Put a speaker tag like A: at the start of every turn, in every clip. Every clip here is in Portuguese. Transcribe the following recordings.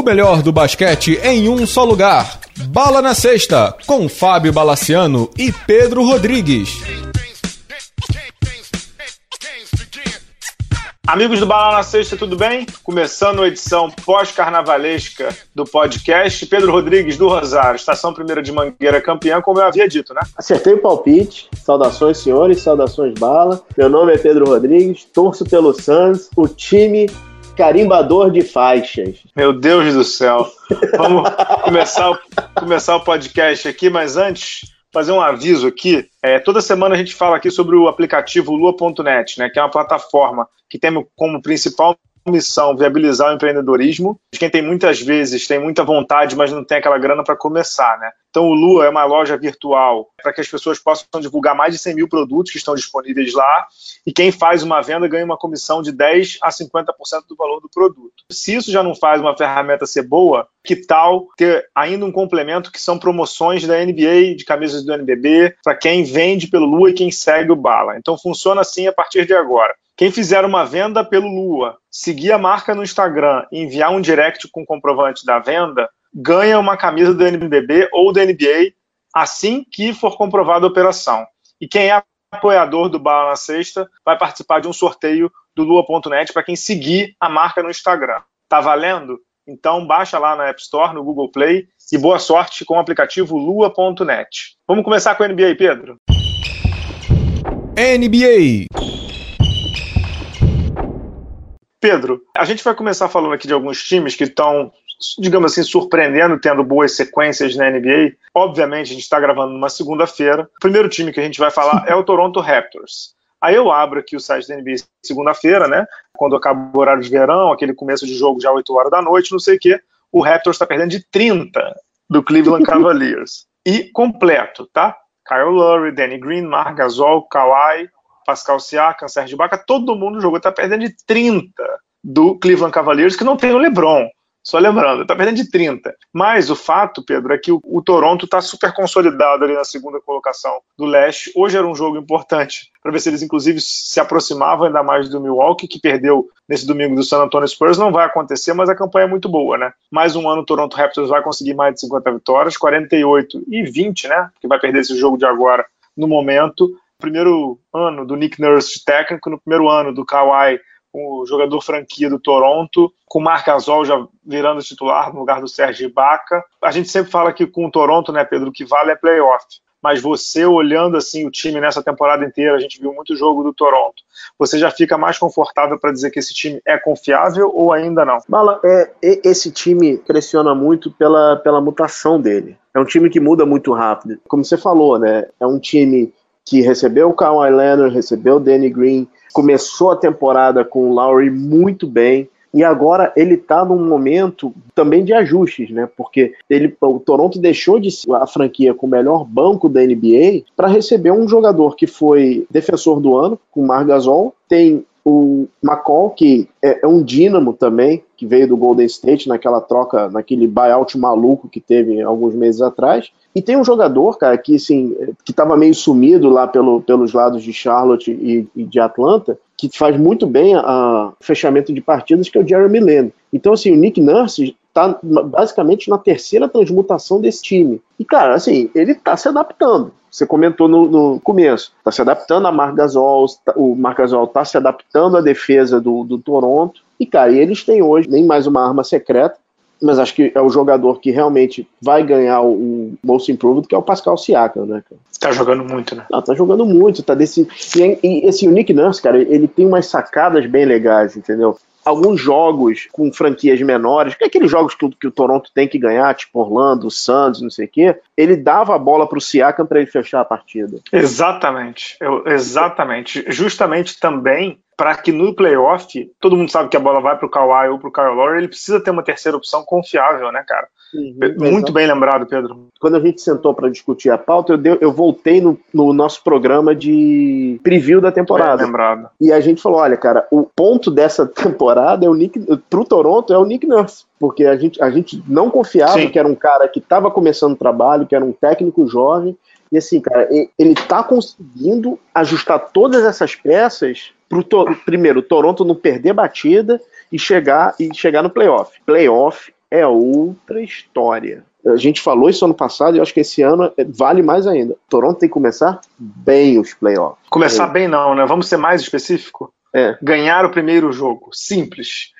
A: O melhor do basquete em um só lugar. Bala na Sexta, com Fábio Balaciano e Pedro Rodrigues.
B: Amigos do Bala na Sexta, tudo bem? Começando a edição pós-carnavalesca do podcast. Pedro Rodrigues, do Rosário, Estação Primeira de Mangueira, campeã, como eu havia dito, né?
C: Acertei o palpite. Saudações, senhores. Saudações, Bala. Meu nome é Pedro Rodrigues. Torço pelo Suns, o time carimbador de faixas.
B: Meu Deus do céu. Vamos começar, começar o podcast aqui, mas antes, fazer um aviso aqui. É, toda semana a gente fala aqui sobre o aplicativo Lua.net, né, que é uma plataforma que tem como principal missão viabilizar o empreendedorismo de quem tem muitas vezes tem muita vontade, mas não tem aquela grana para começar, né? Então o Lua é uma loja virtual para que as pessoas possam divulgar mais de 100 mil produtos que estão disponíveis lá e quem faz uma venda ganha uma comissão de 10 a 50% do valor do produto. Se isso já não faz uma ferramenta ser boa, que tal ter ainda um complemento que são promoções da NBA, de camisas do NBB, para quem vende pelo Lua e quem segue o Bala. Então funciona assim a partir de agora. Quem fizer uma venda pelo Lua, seguir a marca no Instagram e enviar um direct com comprovante da venda, ganha uma camisa do NBB ou da NBA assim que for comprovada a operação. E quem é apoiador do Bala na Sexta vai participar de um sorteio do Lua.net para quem seguir a marca no Instagram. Tá valendo? Então baixa lá na App Store, no Google Play e boa sorte com o aplicativo Lua.net. Vamos começar com a NBA, Pedro?
A: NBA.
B: Pedro, a gente vai começar falando aqui de alguns times que estão, digamos assim, surpreendendo, tendo boas sequências na NBA. Obviamente, a gente está gravando numa segunda-feira. O primeiro time que a gente vai falar é o Toronto Raptors. Aí eu abro aqui o site da NBA segunda-feira, né? Quando acaba o horário de verão, aquele começo de jogo já 8 horas da noite, não sei o quê. O Raptors está perdendo de 30 do Cleveland Cavaliers. e completo, tá? Kyle Lowry, Danny Green, Marc Gasol, Kawhi, Pascal Siakam, Sérgio Baca, todo mundo jogou, está perdendo de 30 do Cleveland Cavaliers, que não tem o LeBron. Só lembrando, está perdendo de 30. Mas o fato, Pedro, é que o, o Toronto está super consolidado ali na segunda colocação do leste. Hoje era um jogo importante para ver se eles, inclusive, se aproximavam ainda mais do Milwaukee, que perdeu nesse domingo do San Antonio Spurs. Não vai acontecer, mas a campanha é muito boa, né? Mais um ano o Toronto Raptors vai conseguir mais de 50 vitórias, 48 e 20, né? Que vai perder esse jogo de agora no momento primeiro ano do Nick Nurse técnico, no primeiro ano do Kawhi, o jogador franquia do Toronto, com o Marc Gasol já virando titular no lugar do Sérgio Ibaka. A gente sempre fala que com o Toronto, né, Pedro, o que vale é playoff. Mas você olhando assim o time nessa temporada inteira, a gente viu muito jogo do Toronto. Você já fica mais confortável para dizer que esse time é confiável ou ainda não?
C: Bala, é, esse time pressiona muito pela, pela mutação dele. É um time que muda muito rápido. Como você falou, né? É um time que recebeu o Kawhi Leonard, recebeu o Danny Green, começou a temporada com o Lowry muito bem, e agora ele está num momento também de ajustes, né? Porque ele, o Toronto deixou de ser a franquia com o melhor banco da NBA para receber um jogador que foi defensor do ano, com o Mar Gasol, tem o McCall, que é, é, um dínamo também, que veio do Golden State naquela troca, naquele buyout maluco que teve alguns meses atrás. E tem um jogador, cara, que assim, que estava meio sumido lá pelo, pelos lados de Charlotte e, e de Atlanta, que faz muito bem a, fechamento de partidas, que é o Jeremy Lin. Então, assim, o Nick Nurse está basicamente na terceira transmutação desse time. E, cara, assim, ele está se adaptando. Você comentou no, no começo, está se adaptando a Marc Gasol, tá, o Marc Gasol está se adaptando à defesa do, do Toronto. E, cara, eles têm hoje nem mais uma arma secreta, mas acho que é o jogador que realmente vai ganhar o Most Improved, que é o Pascal Siakam, né, cara?
B: Tá jogando muito, né?
C: Não, tá jogando muito, tá desse... E, e esse o Nick Nurse, cara, ele tem umas sacadas bem legais, entendeu? Alguns jogos com franquias menores, que é aqueles jogos que, que, o Toronto tem que ganhar, tipo Orlando, Santos, não sei o quê, ele dava a bola para o Siakam para ele fechar a partida.
B: Exatamente, Eu, exatamente. Justamente também para que no playoff, todo mundo sabe que a bola vai para o Kawhi ou para o Kyle Lowry, ele precisa ter uma terceira opção confiável, né, cara? Uhum, Muito exatamente. bem lembrado, Pedro.
C: Quando a gente sentou para discutir a pauta, eu, dei, eu voltei no, no, nosso programa de preview da temporada. E a gente falou: olha, cara, o ponto dessa temporada é o Nick. Pro Toronto é o Nick Nurse. Porque a gente, a gente não confiava Sim. que era um cara que estava começando o trabalho, que era um técnico jovem. E assim, cara, ele tá conseguindo ajustar todas essas peças pro to primeiro, o Toronto não perder batida e chegar e chegar no playoff. Playoff é outra história. A gente falou isso ano passado e eu acho que esse ano vale mais ainda. Toronto tem que começar bem os playoffs.
B: Começar é. bem não, né? Vamos ser mais específico? É. Ganhar o primeiro jogo. Simples.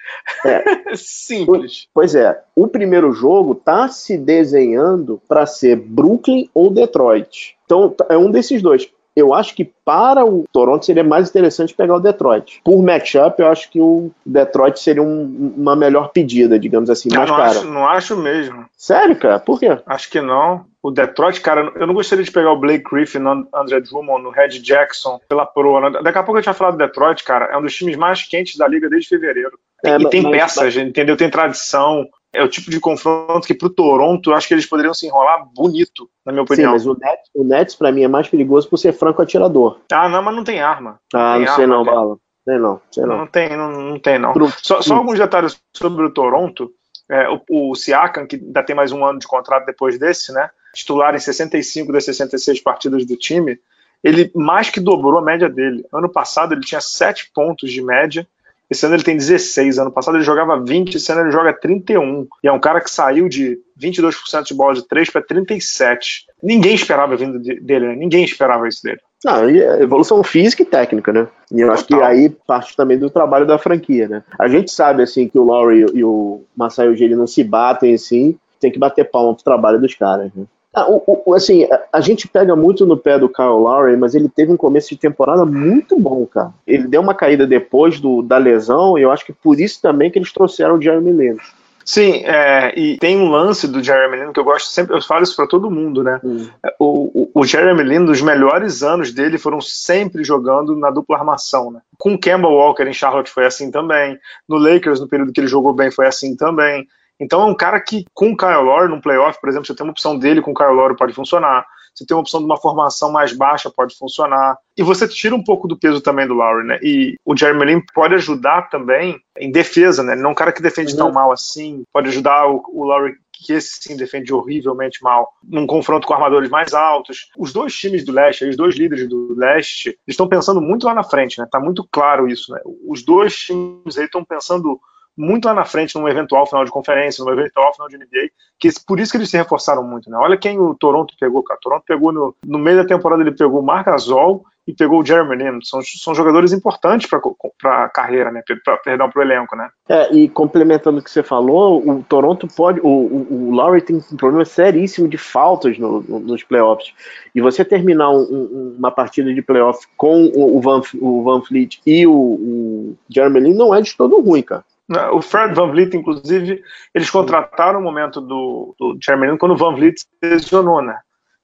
C: É.
B: Simples.
C: Pois é. O primeiro jogo tá se desenhando para ser Brooklyn ou Detroit. Então é um desses dois. Eu acho que para o Toronto seria mais interessante pegar o Detroit. Por matchup, eu acho que o Detroit seria um, uma melhor pedida, digamos assim, mais
B: não
C: cara.
B: Acho, não acho mesmo.
C: Sério, cara? Por quê?
B: Acho que não. O Detroit, cara, eu não gostaria de pegar o Blake Griffin, no André Drummond, no Red Jackson pela proa. Daqui a pouco a gente vai falar do Detroit, cara. É um dos times mais quentes da liga desde fevereiro. É, e tem mas, peças, mas... entendeu? Tem tradição é o tipo de confronto que para o Toronto eu acho que eles poderiam se enrolar bonito, na minha opinião.
C: Sim, mas o Nets, o Nets para mim é mais perigoso por ser franco atirador.
B: Ah, não, mas não tem arma.
C: Ah,
B: não,
C: não sei não, Bala. Sei não, sei não.
B: Não tem, não, não tem não. Pro... Só, só, alguns detalhes sobre o Toronto. É, o, o Siakam, que ainda tem mais um ano de contrato depois desse, né? Titular em 65 das 66 partidas do time, ele mais que dobrou a média dele. Ano passado ele tinha 7 pontos de média esse ano ele tem 16, ano passado ele jogava 20, esse ano ele joga 31. E é um cara que saiu de 22% de bola de 3 para 37. Ninguém esperava vindo dele, né? Ninguém esperava isso dele.
C: Não, é evolução física e técnica, né? E eu acho que aí parte também do trabalho da franquia, né? A gente sabe, assim, que o Laurie e o Masai Ujiri não se batem, assim, tem que bater palma pro trabalho dos caras, né? Ah, o, o, assim, a, a, gente pega muito no pé do Kyle Lowry, mas ele teve um começo de temporada muito bom, cara. Ele deu uma caída depois do, da lesão, e eu acho que por isso também que eles trouxeram o Jeremy Lin.
B: Sim, é, e tem um lance do Jeremy Lin que eu gosto sempre, eu falo isso para todo mundo, né? Hum. O, o, o, Jeremy Lin, dos melhores anos dele, foram sempre jogando na dupla armação, né? Com o Campbell Walker em Charlotte foi assim também, no Lakers, no período que ele jogou bem, foi assim também. Então é um cara que, com o Kyle Lowry, num playoff, por exemplo, você tem uma opção dele com o Kyle Lowry, pode funcionar. Você tem uma opção de uma formação mais baixa, pode funcionar. E você tira um pouco do peso também do Lowry, né? E o Jeremy Lin pode ajudar também em defesa, né? Ele não é um cara que defende uhum. tão mal assim. Pode ajudar o, o Lowry que esse sim defende horrivelmente mal, num confronto com armadores mais altos. Os dois times do leste, os dois líderes do leste, estão pensando muito lá na frente, né? Tá muito claro isso, né? Os dois times aí estão pensando muito lá na frente num eventual final de conferência, num eventual final de NBA, que por isso que eles se reforçaram muito, né? Olha quem o Toronto pegou, cara. O Toronto pegou no, no meio da temporada, ele pegou o Marc Gasol e pegou o Jeremy Lin. São, são jogadores importantes para a carreira, né? Pra, perdão, para o elenco, né?
C: É, e complementando o que você falou, o Toronto pode. O, o, o Lowry tem um problema seríssimo de faltas no, no, nos playoffs. E você terminar um, um, uma partida de playoff com o Van, o Van Fleet e o, o Jeremy Lin não é de todo ruim, cara.
B: Né, o Fred Van Vliet, inclusive, eles contrataram no momento do, do Chairman quando o Van Vliet se lesionou, né?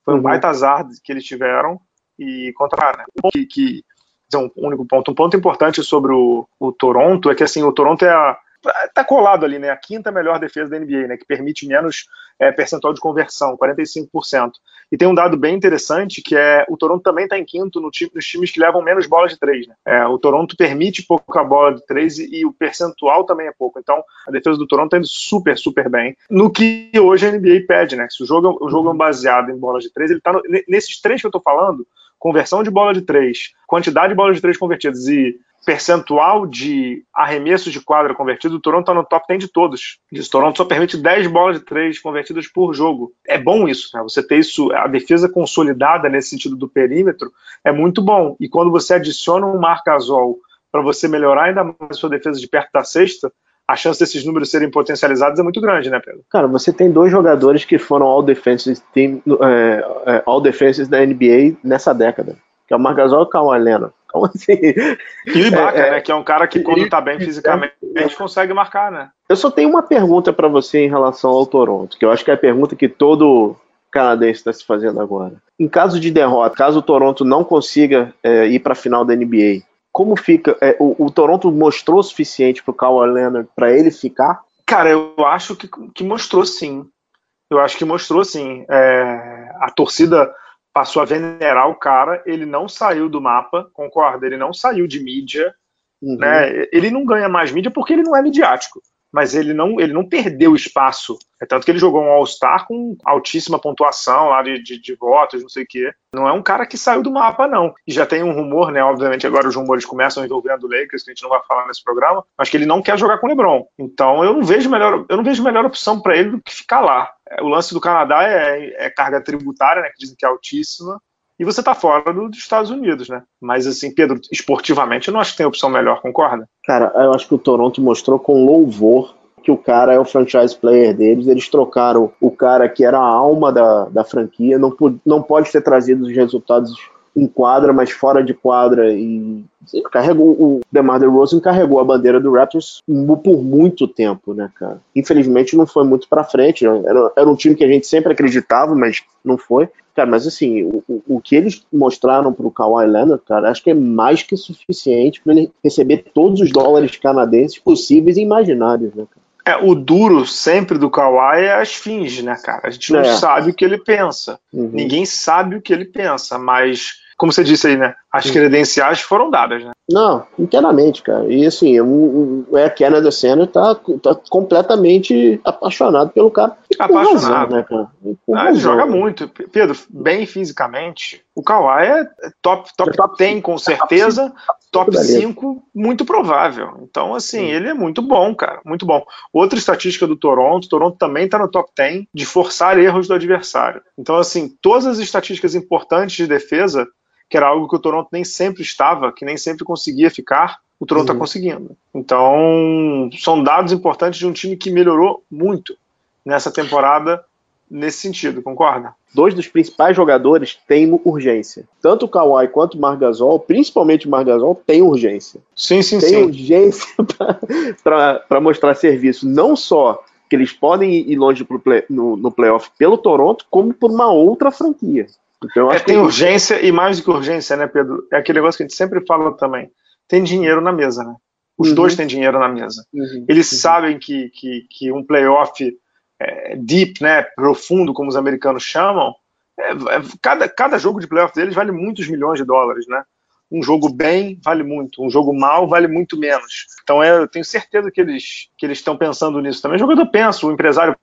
B: Foi um uhum. baita azar que eles tiveram e contrataram. Né? Que, que um único ponto. Um ponto importante sobre o, o Toronto é que assim, o Toronto é a, tá colado ali, né? A quinta melhor defesa da NBA, né? Que permite menos é, percentual de conversão, 45%. E tem um dado bem interessante que é o Toronto também está em quinto no time, nos times que levam menos bolas de três, né? É, o Toronto permite pouca bola de três e, e, o percentual também é pouco. Então a defesa do Toronto está indo super, super bem. No que hoje a NBA pede, né? Se o jogo, o jogo é baseado em bolas de três, ele está nesses três que eu estou falando conversão de bola de três, quantidade de bolas de três convertidas e percentual de arremessos de quadra convertido, o Toronto está no top 10 de todos. O Toronto só permite 10 bolas de três convertidas por jogo. É bom isso, né? Você ter isso, a defesa consolidada nesse sentido do perímetro é muito bom. E quando você adiciona um marcasol para você melhorar ainda mais a sua defesa de perto da sexta, a chance desses números serem potencializados é muito grande, né, Pedro?
C: Cara, você tem dois jogadores que foram all defenses team, é, é, all defenses da NBA nessa década, que é o Margasol e o Kawhi Leonard. Como assim?
B: E o Ibaka, é, é, né, que é um cara que quando tá bem fisicamente, a gente consegue marcar, né?
C: Eu só tenho uma pergunta para você em relação ao Toronto, que eu acho que é a pergunta que todo canadense está se fazendo agora. Em caso de derrota, caso o Toronto não consiga é, ir para a final da NBA, como fica? É, o, o, Toronto mostrou o suficiente pro Kawhi Leonard para ele ficar?
B: Cara, eu acho que, que mostrou sim. Eu acho que mostrou sim. É, a torcida passou a venerar o cara, ele não saiu do mapa, concorda? Ele não saiu de mídia, uhum. né? Ele não ganha mais mídia porque ele não é midiático. Mas ele não, ele não perdeu espaço. É tanto que ele jogou um All-Star com altíssima pontuação lá de, de, de, votos, não sei o quê. Não é um cara que saiu do mapa, não. E já tem um rumor, né? Obviamente agora os rumores começam envolvendo o Lakers, que a gente não vai falar nesse programa, mas que ele não quer jogar com o LeBron. Então eu não vejo melhor, eu não vejo melhor opção para ele do que ficar lá. É, o lance do Canadá é, é carga tributária, né? Que dizem que é altíssima e você está fora do, dos Estados Unidos, né? Mas assim, Pedro, esportivamente eu não acho que tem opção melhor, concorda?
C: Cara, eu acho que o Toronto mostrou com louvor que o cara é o franchise player deles. Eles trocaram o cara que era a alma da, da franquia, não, não pode ter trazido os resultados em quadra, mas fora de quadra e carregou o DeMar DeRozan carregou a bandeira do Raptors por muito tempo, né, cara? Infelizmente não foi muito para frente, era, era um time que a gente sempre acreditava, mas não foi. Cara, mas assim, o, o que eles mostraram pro Kawhi Leonard, cara, acho que é mais que suficiente para ele receber todos os dólares canadenses possíveis e imaginários, né, cara?
B: É, o duro sempre do Kawhi é as fins, né, cara? A gente não é. sabe o que ele pensa. Uhum. Ninguém sabe o que ele pensa, mas como você disse aí, né? As credenciais foram dadas, né?
C: Não, inteiramente, cara. E assim, o, o Air Canada Center tá, tá completamente apaixonado pelo cara.
B: apaixonado. Razão, né, cara? Ah, ele joga muito. Pedro, bem fisicamente. O Kawhi é top, top, é top 10, com certeza. Top 5, muito provável. Então, assim, Sim. ele é muito bom, cara. Muito bom. Outra estatística do Toronto, Toronto também tá no top 10 de forçar erros do adversário. Então, assim, todas as estatísticas importantes de defesa que era algo que o Toronto nem sempre estava, que nem sempre conseguia ficar, o Toronto está uhum. conseguindo. Então, são dados importantes de um time que melhorou muito nessa temporada nesse sentido, concorda?
C: Dois dos principais jogadores têm urgência. Tanto o Kawhi quanto o Margasol, principalmente o Margasol, tem urgência.
B: Sim, sim,
C: tem
B: sim.
C: Tem urgência para mostrar serviço. Não só que eles podem ir longe play, no, no playoff pelo Toronto, como por uma outra franquia.
B: Então, é, tem que... urgência e mais do que urgência, né, Pedro? É aquele negócio que a gente sempre fala também. Tem dinheiro na mesa, né? Os uhum. dois têm dinheiro na mesa. Uhum. Eles uhum. sabem que, que, que, um playoff é, deep, né, profundo, como os americanos chamam, é, é, cada, cada jogo de playoff deles vale muitos milhões de dólares, né? Um jogo bem vale muito, um jogo mal vale muito menos. Então é, eu tenho certeza que eles que eles estão pensando nisso também. O jogador pensa, o empresário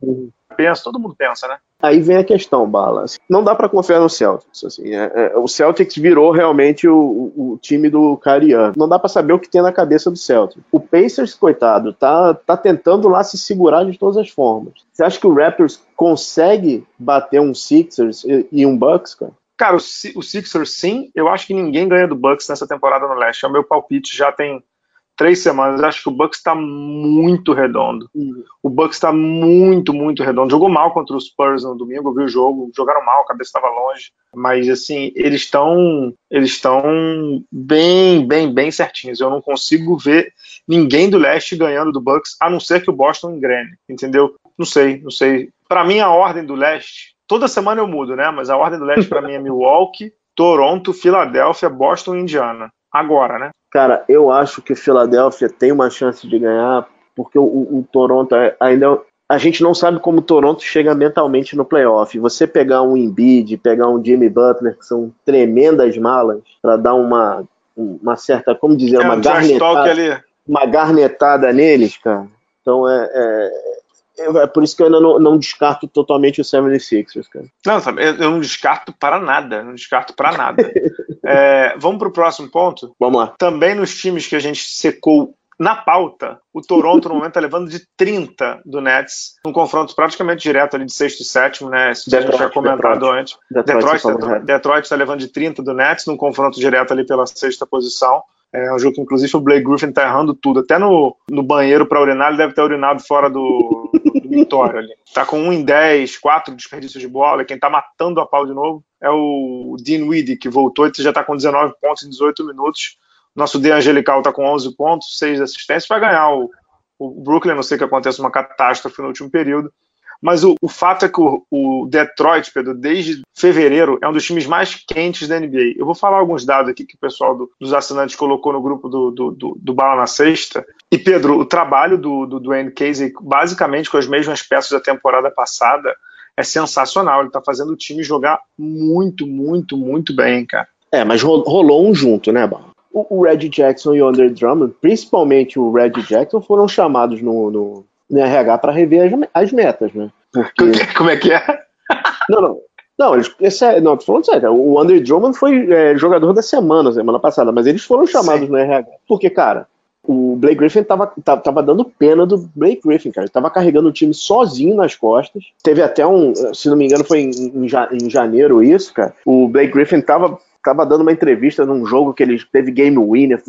B: pensa, todo mundo pensa, né?
C: Aí vem a questão, Bala. Não dá para confiar no Celtics. Assim, é, é, o Celtics virou realmente o, o, time do Cariano. Não dá para saber o que tem na cabeça do Celtics. O Pacers, coitado, tá, tá tentando lá se segurar de todas as formas. Você acha que o Raptors consegue bater um Sixers e, e um Bucks, cara?
B: Cara, o, o Sixers sim. Eu acho que ninguém ganha do Bucks nessa temporada no leste. É o meu palpite. Já tem três semanas. Eu acho que o Bucks está muito redondo. Uhum. O Bucks está muito, muito redondo. Jogou mal contra os Spurs no domingo, eu vi o jogo, jogaram mal, a cabeça estava longe. Mas assim, eles estão eles estão bem, bem, bem certinhos. Eu não consigo ver ninguém do leste ganhando do Bucks, a não ser que o Boston engrene, entendeu? Não sei, não sei. Para mim a ordem do leste, toda semana eu mudo, né? Mas a ordem do leste para mim é Milwaukee, Toronto, Filadélfia, Boston e Indiana. Agora, né?
C: Cara, eu acho que o Philadelphia tem uma chance de ganhar, porque o, o Toronto é, ainda. A gente não sabe como o Toronto chega mentalmente no playoff. Você pegar um Embiid, pegar um Jimmy Butler, que são tremendas malas, para dar uma, uma certa, como dizer, é, uma, um garnetada, uma garnetada neles, cara. Então é, é, é, por isso que eu ainda não, não descarto totalmente o 76ers, cara.
B: Não, sabe, eu não descarto para nada, não descarto para nada. é, vamos para o próximo ponto?
C: Vamos lá.
B: Também nos times que a gente secou na pauta, o Toronto no momento está levando de 30 do Nets, um confronto praticamente direto ali de sexto e sétimo, né? Isso Detroit, a gente já comentado Detroit. antes. Detroit, Detroit está levando de 30 do Nets, num confronto direto ali pela sexta posição. É um jogo que, inclusive, o Blake Griffin tá errando tudo. Até no, no banheiro para urinar, ele deve ter urinado fora do Vitória ali. Tá com 1 em 10, 4 desperdícios de bola. Quem tá matando a pau de novo é o Dean Weedy, que voltou e já tá com 19 pontos em 18 minutos. Nosso De Angelical tá com 11 pontos, 6 assistências. Vai ganhar o, o Brooklyn, não sei que aconteça uma catástrofe no último período. Mas o, o fato é que o, o, Detroit, Pedro, desde fevereiro, é um dos times mais quentes da NBA. Eu vou falar alguns dados aqui que o pessoal do, dos assinantes colocou no grupo do, do, do, do Bala na Sexta. E, Pedro, o trabalho do, do Dwayne Casey, basicamente com as mesmas peças da temporada passada, é sensacional. Ele está fazendo o time jogar muito, muito, muito bem, cara.
C: É, mas rolou um junto, né, Bala? o Red Jackson e o Andre Drummond, principalmente o Red Jackson, foram chamados no, no, no RH para rever as, as, metas, né?
B: Porque... Como é que é?
C: Não, não. Não, eles, esse é, não, tô falando sério. O Andrew Drummond foi é, jogador da semana, semana passada, mas eles foram chamados Sim. no RH. Porque, cara, o Blake Griffin tava, tava, tava, dando pena do Blake Griffin, cara. Ele tava carregando o time sozinho nas costas. Teve até um, se não me engano, foi em, em, em janeiro isso, cara. O Blake Griffin tava tava dando uma entrevista num jogo que ele teve game winner.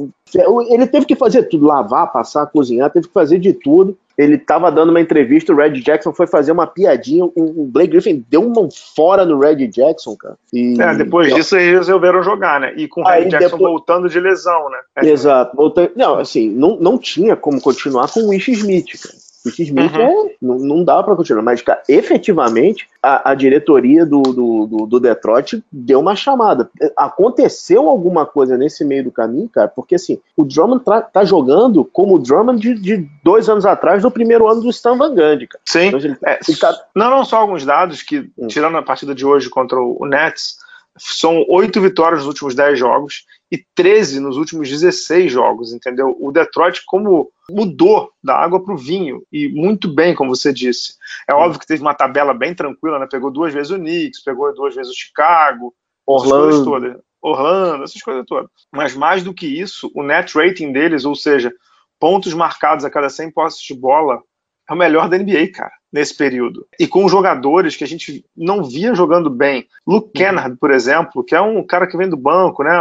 C: Ele teve que fazer tudo, lavar, passar, cozinhar, teve que fazer de tudo. Ele tava dando uma entrevista, o Red Jackson foi fazer uma piadinha, o Blake Griffin deu uma fora no Red Jackson, cara.
B: E... É, depois disso eles resolveram jogar, né? E com o Red Jackson depois... voltando de lesão, né?
C: É. Exato. Voltando... Não, assim, não, não tinha como continuar com o Wish Smith, cara. Smith uhum. é, não, não dá para continuar. Mas, cara, efetivamente, a, a diretoria do, do, do, do, Detroit deu uma chamada. Aconteceu alguma coisa nesse meio do caminho, cara, porque assim, o Drummond tá, tá jogando como o Drummond de, de, dois anos atrás, do primeiro ano do Stan Van Gundy, cara.
B: Sim. Então, ele, é, ele tá... Não, não só alguns dados que, hum. tirando a partida de hoje contra o Nets, são oito vitórias nos últimos dez jogos e 13 nos últimos 16 jogos, entendeu? O Detroit, como mudou da água para o vinho, e muito bem, como você disse. É óbvio que teve uma tabela bem tranquila, né? Pegou duas vezes o Knicks, pegou duas vezes o Chicago, Orlando. Todas. Orlando, essas coisas todas. Mas mais do que isso, o net rating deles, ou seja, pontos marcados a cada 100 posses de bola, é o melhor da NBA, cara, nesse período. E com jogadores que a gente não via jogando bem. Luke Kennard, por exemplo, que é um cara que vem do banco, né?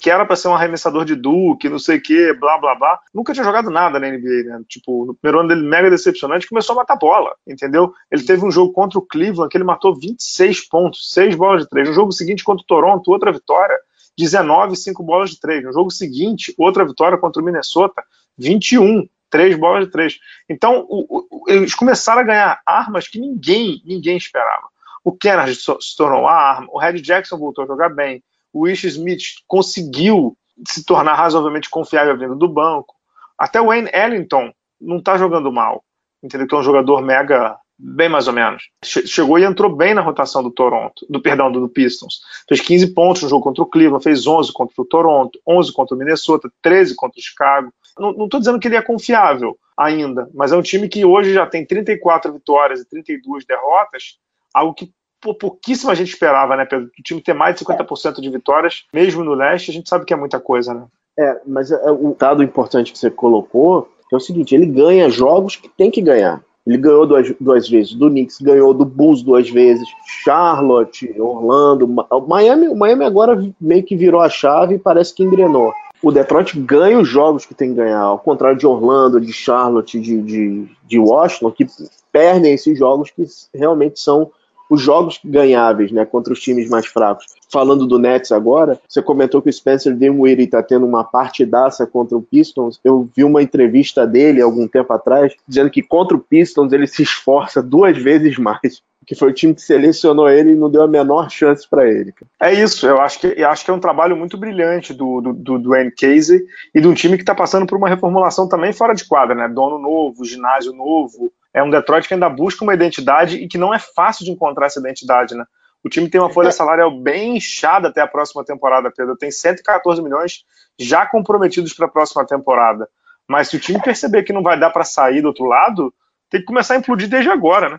B: Que era para ser um arremessador de Duke, não sei o que, blá blá blá. Nunca tinha jogado nada na NBA, né? Tipo, no primeiro ano dele, mega decepcionante, começou a matar bola, entendeu? Ele teve um jogo contra o Cleveland que ele matou 26 pontos, 6 bolas de 3. No jogo seguinte, contra o Toronto, outra vitória, 19, 5 bolas de 3. No jogo seguinte, outra vitória contra o Minnesota, 21, 3 bolas de 3. Então, o, o, eles começaram a ganhar armas que ninguém, ninguém esperava. O Kennard se tornou a arma, o Red Jackson voltou a jogar bem, o Ish Smith conseguiu se tornar razoavelmente confiável vindo do banco. Até o Wayne Ellington não está jogando mal, entendeu? Que é um jogador mega, bem mais ou menos. Chegou e entrou bem na rotação do Toronto, do perdão, do, Pistons. Fez 15 pontos no jogo contra o Cleveland, fez 11 contra o Toronto, 11 contra o Minnesota, 13 contra o Chicago. Não estou dizendo que ele é confiável ainda, mas é um time que hoje já tem 34 vitórias e 32 derrotas, algo que pouquíssima gente esperava, né, Pedro? O time ter mais de 50% de vitórias, mesmo no leste, a gente sabe que é muita coisa, né?
C: É, mas é, o dado importante que você colocou é o seguinte: ele ganha jogos que tem que ganhar. Ele ganhou duas, duas vezes do Knicks, ganhou do Bulls duas vezes, Charlotte, Orlando, Miami. O Miami agora meio que virou a chave e parece que engrenou. O Detroit ganha os jogos que tem que ganhar, ao contrário de Orlando, de Charlotte, de, de, de Washington, que perdem esses jogos que realmente são os jogos ganháveis, né, contra os times mais fracos. Falando do Nets agora, você comentou que o Spencer Dinwiddie está tendo uma partidaça contra o Pistons. Eu vi uma entrevista dele algum tempo atrás dizendo que contra o Pistons ele se esforça duas vezes mais que foi o time que selecionou ele e não deu a menor chance para ele.
B: É isso, eu acho que, eu acho que é um trabalho muito brilhante do, do, do Dwayne Casey e de um time que está passando por uma reformulação também fora de quadra, né? Dono novo, ginásio novo, é um Detroit que ainda busca uma identidade e que não é fácil de encontrar essa identidade, né? O time tem uma folha é. salarial bem inchada até a próxima temporada, Pedro. Tem 114 milhões já comprometidos para a próxima temporada. Mas se o time perceber que não vai dar para sair do outro lado, tem que começar a implodir desde agora, né?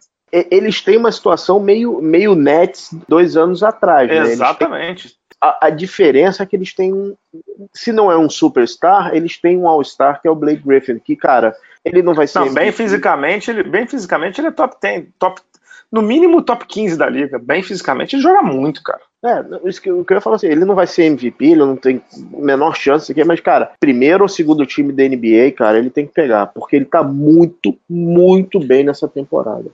C: Eles têm uma situação meio, meio Nets dois anos atrás. Né?
B: Exatamente.
C: A, a, diferença é que eles têm, se não é um superstar, eles têm um all-star que é o Blake Griffin, que, cara, ele não vai ser. Não,
B: bem fisicamente, ele, bem fisicamente, ele é top 10, top, no mínimo top 15 da liga. Bem fisicamente, ele joga muito, cara.
C: É, isso que eu queria falar assim, ele não vai ser MVP, ele não tem menor chance aqui, mas, cara, primeiro ou segundo time da NBA, cara, ele tem que pegar, porque ele tá muito, muito bem nessa temporada.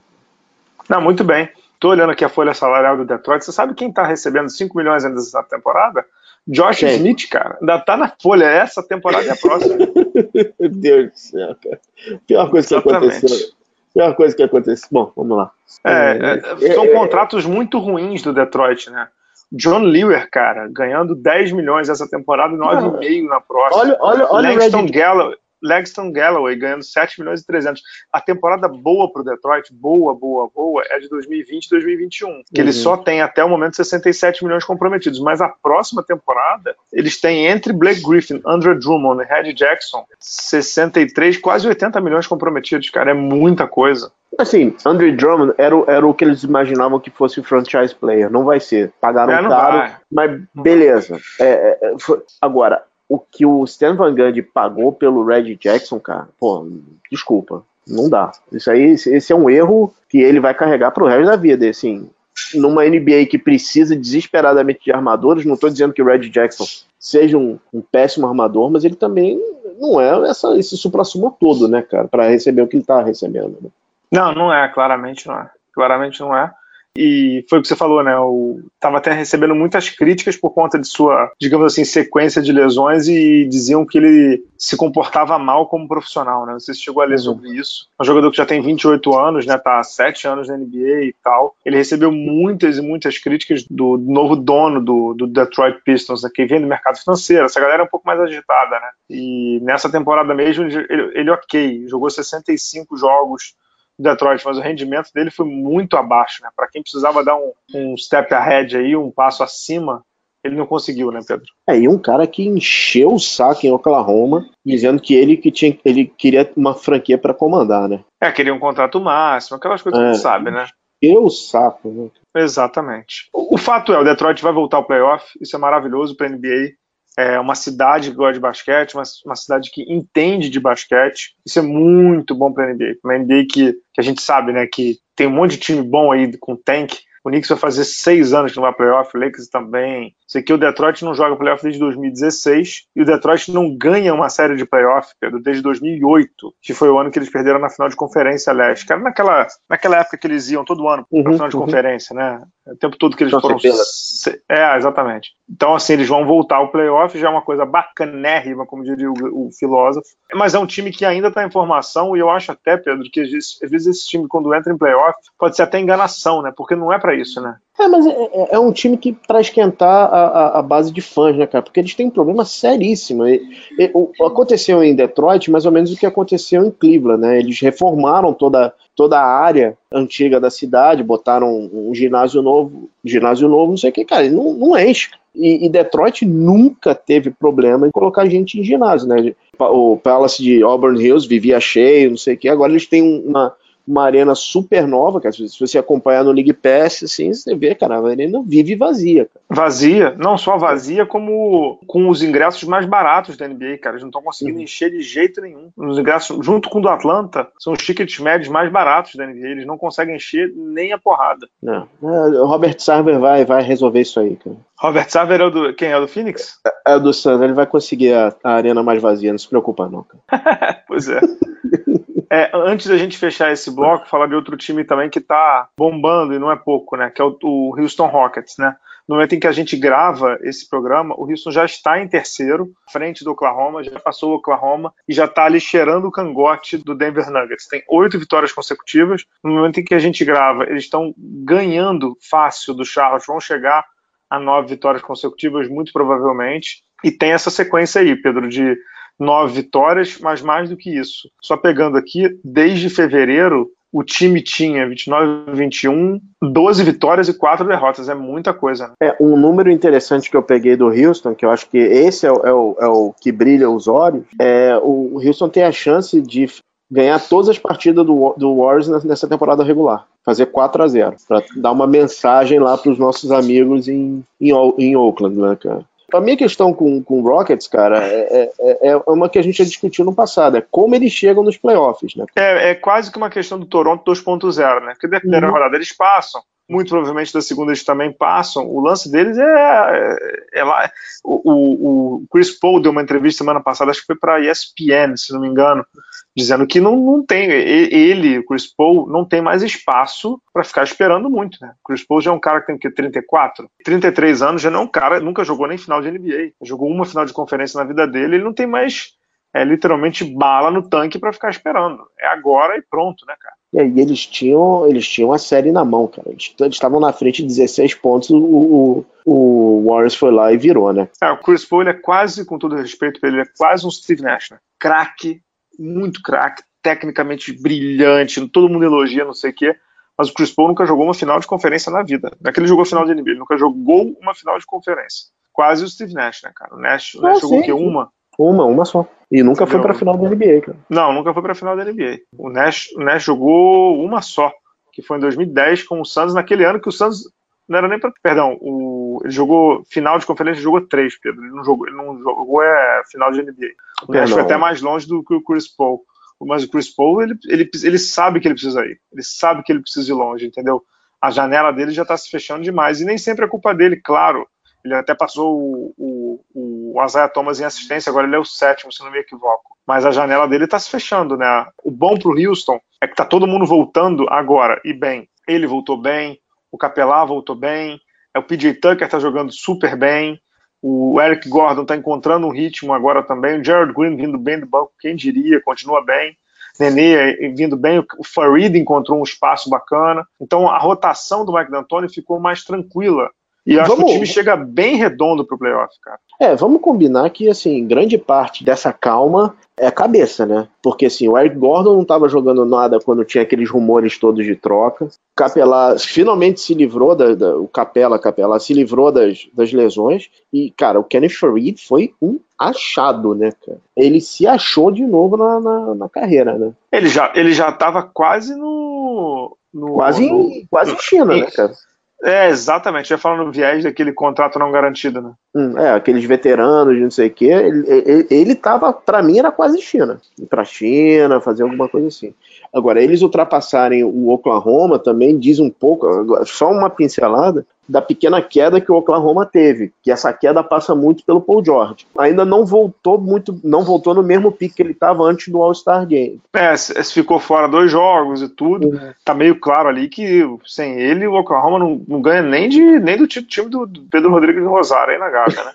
B: Não, muito bem. Tô olhando aqui a folha salarial do Detroit. Você sabe quem tá recebendo 5 milhões ainda nessa temporada? Josh Quem? Smith, cara, ainda tá na folha. Essa temporada é a próxima.
C: Meu Deus do céu, cara. Pior coisa que Exatamente. aconteceu. Pior coisa que aconteceu. Bom, vamos lá.
B: É, é, é são é, contratos muito ruins do Detroit, né? John Lewer, cara, ganhando 10 milhões essa temporada e 9,5 na próxima.
C: Olha, olha, olha
B: Langston, Red... Galloway, Langston Galloway ganhando 7 milhões e 300. A temporada boa para o Detroit, boa, boa, boa, é de 2020 e 2021, que uhum. ele só tem até o momento 67 milhões comprometidos, mas a próxima temporada eles têm entre Blake Griffin, Andrew Drummond e Red Jackson 63, quase 80 milhões comprometidos, cara, é muita coisa.
C: Assim, Andre Drummond era, era o que eles imaginavam que fosse o franchise player. Não vai ser. Pagaram é, caro, vai. mas beleza. É, é, é, foi, agora, o que o Stan Van Gundy pagou pelo Red Jackson, cara, pô, desculpa. Não dá. Isso aí, esse é um erro que ele vai carregar pro resto da vida. Assim, numa NBA que precisa desesperadamente de armadores, não estou dizendo que o Red Jackson seja um, um, péssimo armador, mas ele também não é essa, esse supra-sumo todo, né, cara, para receber o que ele está recebendo. Né?
B: Não, não é, claramente não é. Claramente não é. E foi o que você falou, né? O, tava até recebendo muitas críticas por conta de sua, digamos assim, sequência de lesões e diziam que ele se comportava mal como profissional, né? Você chegou a ler sobre isso. Um jogador que já tem 28 anos, né? Tá há 7 anos na NBA e tal. Ele recebeu muitas e muitas críticas do novo dono do, do Detroit Pistons, né? que vem do mercado financeiro. Essa galera é um pouco mais agitada, né? E nessa temporada mesmo, ele, ele ok, jogou 65 jogos Detroit, mas o rendimento dele foi muito abaixo, né? Para quem precisava dar um, um step ahead aí, um passo acima, ele não conseguiu, né, Pedro?
C: É, e um cara que encheu o saco em Oklahoma, dizendo que ele que tinha, ele queria uma franquia para comandar, né?
B: É, queria um contrato máximo, aquelas coisas é, que você sabe, né?
C: Encheu o saco, né?
B: Exatamente. O, o fato é, o Detroit vai voltar ao playoff, isso é maravilhoso para NBA é uma cidade que gosta de basquete, uma, uma cidade que entende de basquete. Isso é muito bom para a NBA. Uma NBA que, que a gente sabe, né, que tem um monte de time bom aí com tank, o Knicks vai fazer seis anos que não vai playoff, o Lakers também. Sei que o Detroit não joga playoff desde 2016 e o Detroit não ganha uma série de playoff, Pedro, desde 2008, que foi o ano que eles perderam na final de conferência leste. Cara, naquela, naquela época que eles iam todo ano uhum, final de uhum. conferência, né? O tempo todo que eles foram. É, exatamente. Então, assim, eles vão voltar ao playoff, já é uma coisa bacanérrima, como diria o, o filósofo. Mas é um time que ainda está em formação, e eu acho até, Pedro, que às vezes, às vezes esse time, quando entra em playoff, pode ser até enganação, né? Porque não é para isso, né?
C: É, mas é, é, é um time que para esquentar a, a, a, base de fãs, né, cara? Porque eles têm um problema seríssimo. E, e, o, aconteceu em Detroit mais ou menos o que aconteceu em Cleveland, né? Eles reformaram toda, toda a área antiga da cidade, botaram um ginásio novo, ginásio novo, não sei o que, cara, não, não enche. E, e, Detroit nunca teve problema em colocar gente em ginásio, né? O Palace de Auburn Hills vivia cheio, não sei o que. Agora eles têm uma, uma arena super nova, cara. Se você acompanhar no League Pass, assim, você vê, cara, a arena vive vazia. Cara.
B: Vazia, não só vazia, como com os ingressos mais baratos da NBA, cara. Eles não estão conseguindo uhum. encher de jeito nenhum. Os ingressos, junto com o do Atlanta, são os tickets médios mais baratos da NBA. Eles não conseguem encher nem a porrada.
C: Não. É, o Robert Sarver vai, vai resolver isso aí, cara.
B: Robert Sarver é o do. Quem é o do Phoenix?
C: É, é o do Suns, ele vai conseguir a, a arena mais vazia, não se preocupa, não,
B: cara. pois é. É, antes da gente fechar esse bloco, falar de outro time também que está bombando, e não é pouco, né? Que é o, o, Houston Rockets, né? No momento em que a gente grava esse programa, o Houston já está em terceiro, frente do Oklahoma, já passou o Oklahoma e já está ali cheirando o cangote do Denver Nuggets. Tem oito vitórias consecutivas. No momento em que a gente grava, eles estão ganhando fácil do Charlotte, vão chegar a nove vitórias consecutivas, muito provavelmente. E tem essa sequência aí, Pedro, de nove vitórias, mas mais do que isso. Só pegando aqui, desde fevereiro, o time tinha 29 21, 12 vitórias e 4 derrotas. É muita coisa. Né?
C: É, um número interessante que eu peguei do Houston, que eu acho que esse é o, é o, é o que brilha os olhos, é o Houston tem a chance de ganhar todas as partidas do, do Warriors nessa temporada regular. Fazer 4 a 0 para dar uma mensagem lá para os nossos amigos em, em, em Oakland, né, cara? A minha questão com, com o Rockets, cara, é, é, é, uma que a gente já discutiu no passado, é como eles chegam nos playoffs, né?
B: É, é quase que uma questão do Toronto 2.0, né? Porque da primeira uhum. rodada eles passam, muito provavelmente da segunda eles também passam. O lance deles é, é, é lá. O, o, Chris Paul deu uma entrevista semana passada, acho que foi para ESPN, se não me engano, dizendo que não, não tem, ele, o Chris Paul, não tem mais espaço para ficar esperando muito, né? O Chris Paul já é um cara que tem que 34, 33 anos, já não é um cara, nunca jogou nem final de NBA, jogou uma final de conferência na vida dele, ele não tem mais é literalmente bala no tanque para ficar esperando. É agora e pronto, né, cara?
C: E aí eles tinham, eles tinham a série na mão, cara. Eles estavam na frente de 16 pontos, o, o, o, Warriors foi lá e virou, né?
B: É, o Chris Paul é quase, com todo respeito ele é quase um Steve Nash, né? Craque, muito craque, tecnicamente brilhante, todo mundo elogia, não sei o quê, mas o Chris Paul nunca jogou uma final de conferência na vida. Não é que ele jogou final de NBA, ele nunca jogou uma final de conferência. Quase o Steve Nash, né, cara? O Nash, o Nash ah, jogou o quê? Uma?
C: Uma, uma só. E nunca Entendeu? foi pra final da NBA, cara.
B: Não, nunca foi pra final da NBA. O Nash, o Nash jogou uma só, que foi em 2010 com o Suns, naquele ano que o Suns não era nem para. Perdão, o, ele jogou final de conferência, jogou três, Pedro. Ele não jogou, ele não jogou é, final de NBA. O Nash foi até mais longe do que o Chris Paul mas o Chris Paul, ele, ele, ele sabe que ele precisa ir, ele sabe que ele precisa ir longe, entendeu? A janela dele já está se fechando demais, e nem sempre é culpa dele, claro. Ele até passou o, o, o Isaiah Thomas em assistência, agora ele é o sétimo, se não me equivoco. Mas a janela dele está se fechando, né? O bom para o Houston é que está todo mundo voltando agora, e bem. Ele voltou bem, o Capelá voltou bem, é o PJ Tucker está jogando super bem, o Eric Gordon está encontrando um ritmo agora também. O Jared Green vindo bem do banco, quem diria, continua bem. Nenê eh, vindo bem, o Farid encontrou um espaço bacana. Então a rotação do Mike D'Antoni ficou mais tranquila. E eu acho vamos, que o time chega bem redondo pro playoff, cara.
C: É, vamos combinar que, assim, grande parte dessa calma é a cabeça, né? Porque, assim, o Eric Gordon não estava jogando nada quando tinha aqueles rumores todos de troca. Capela finalmente se livrou, da, da, o Capela, Capela se livrou das, das lesões. E, cara, o Kenny Farid foi um achado, né, cara? Ele se achou de novo na, na, na carreira, né?
B: Ele já, ele já tava quase no. no
C: quase, no, quase em China, né, cara?
B: É, exatamente. Já falando no viés daquele contrato não garantido, né?
C: Hum, é, aqueles veteranos de não sei o quê. Ele, ele, ele tava, pra mim, era quase China. Ir pra China, fazer alguma coisa assim. Agora, eles ultrapassarem o Oklahoma também diz um pouco, só uma pincelada, da pequena queda que o Oklahoma teve, que essa queda passa muito pelo Paul George. Ainda não voltou muito, não voltou no mesmo pique que ele estava antes do All-Star Game.
B: É, se ficou fora dois jogos e tudo, uhum. tá meio claro ali que sem ele o Oklahoma não, não ganha nem, de, nem do time do, Pedro Rodrigues Rosário aí na Gávea, né?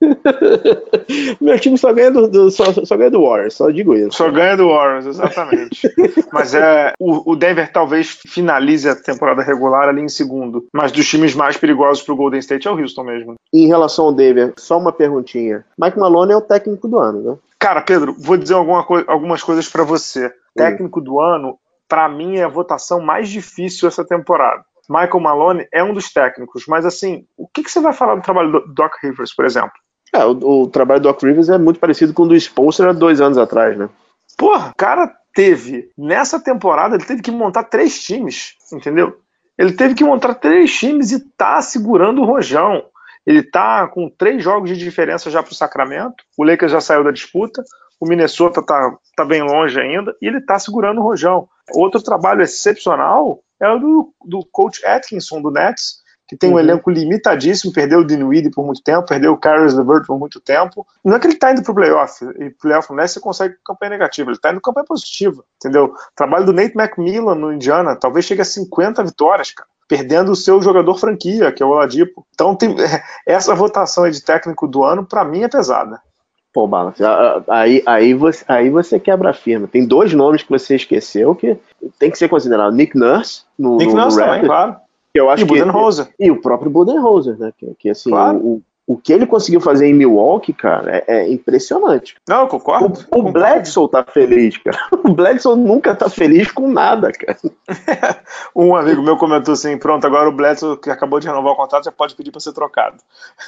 C: Meu time só ganha do, do só, só, ganha do Warriors, só digo isso.
B: Só ganha do Warriors, exatamente. mas é o, o, Denver talvez finalize a temporada regular ali em segundo. Mas dos times mais perigosos pro Golden State é o Houston mesmo.
C: Em relação ao Denver, só uma perguntinha. Mike Malone é o técnico do ano, né?
B: Cara, Pedro, vou dizer co algumas coisas para você. Técnico do ano, para mim, é a votação mais difícil essa temporada. Michael Malone é um dos técnicos, mas assim, o que, que você vai falar do trabalho do Doc Rivers, por exemplo?
C: É, o, o, trabalho do Doc Rivers é muito parecido com o do Spolster há dois anos atrás, né?
B: Porra, o cara teve, nessa temporada, ele teve que montar três times, entendeu? Ele teve que montar três times e tá segurando o rojão. Ele tá com três jogos de diferença já pro Sacramento. O Lakers já saiu da disputa. O Minnesota tá, tá bem longe ainda. E ele tá segurando o rojão. Outro trabalho excepcional é o do, do coach Atkinson, do Nets, que tem um uhum. elenco limitadíssimo, perdeu o Dinwiddie por muito tempo, perdeu o Caris LeVert por muito tempo. Não é que ele está indo para o playoff, e playoff não é você consegue campanha negativa, ele está indo campanha positiva, entendeu? O trabalho do Nate McMillan no Indiana talvez chegue a 50 vitórias, cara. Perdendo o seu jogador franquia, que é o Oladipo. Então, tem, essa votação de técnico do ano, para mim, é pesada.
C: Pô, Bala, aí, aí, você, aí você quebra a firma. Tem dois nomes que você esqueceu que tem que ser considerado. Nick Nurse, no,
B: Nick
C: no,
B: Nurse no também, claro.
C: Que eu acho e o Budenholzer. E o próprio Budenholzer, né? Que, que assim, claro. o, o que ele conseguiu fazer em Milwaukee, cara, é, é impressionante.
B: Não, eu concordo.
C: O,
B: o
C: concordo. Bledsoe tá feliz, cara. O Bledsoe nunca tá feliz com nada, cara.
B: um amigo meu comentou assim: pronto, agora o Bledsoe, que acabou de renovar o contrato, já pode pedir para ser trocado.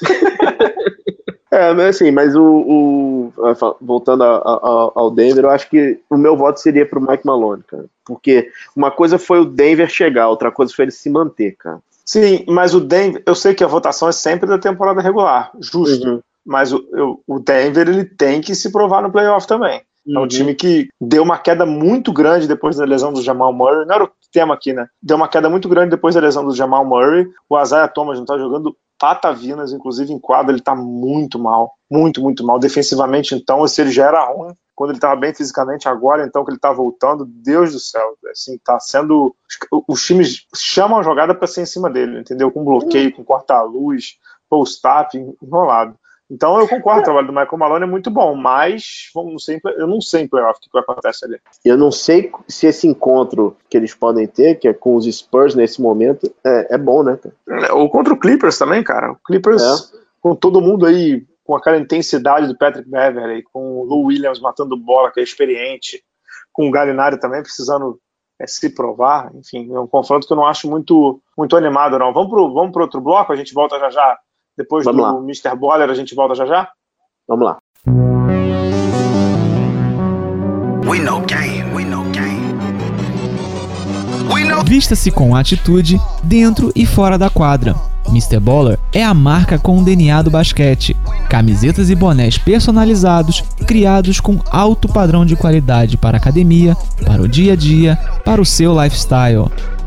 C: É, mas assim, mas o, o voltando a, a, ao Denver, eu acho que o meu voto seria pro Mike Malone, cara. Porque uma coisa foi o Denver chegar, outra coisa foi ele se manter, cara.
B: Sim, mas o Denver, eu sei que a votação é sempre da temporada regular, justo. Uhum. Mas o, eu, o Denver ele tem que se provar no playoff também. Uhum. É um uhum. time que deu uma queda muito grande depois da lesão do Jamal Murray. Não era o tema aqui, né? Deu uma queda muito grande depois da lesão do Jamal Murray. O Isaiah Thomas não tá jogando patavinas, inclusive em quadro, ele tá muito mal. Muito, muito mal. Defensivamente, então, se ele já era ruim, quando ele estava bem fisicamente, agora então que ele está voltando, Deus do céu, assim, tá sendo. Os times chamam a jogada para ser em cima dele, entendeu? Com bloqueio, com corta-luz, post-up, enrolado. Então eu concordo, o trabalho do Michael Malone é muito bom, mas vamos sei, eu não sei em playoff o que, acontece ali.
C: Eu não sei se esse encontro que eles podem ter, que é com os Spurs nesse momento, é, é bom, né?
B: Ou contra o Clippers também, cara. O Clippers, é. com todo mundo aí com aquela intensidade do Patrick Beverley, com o Lou Williams matando bola, que é experiente, com o Galinari também precisando é, se provar. Enfim, é um confronto que eu não acho muito, muito animado, não. Vamos para vamos pro outro bloco, a gente volta já já. Depois vamos do lá. Mr. Boller, a gente volta já já?
C: Vamos lá.
D: We know game, we know game. Vista-se com atitude dentro e fora da quadra. Mr. Baller é a marca com o DNA do basquete. Camisetas e bonés personalizados, criados com alto padrão de qualidade para a academia, para o dia a dia, para o seu lifestyle.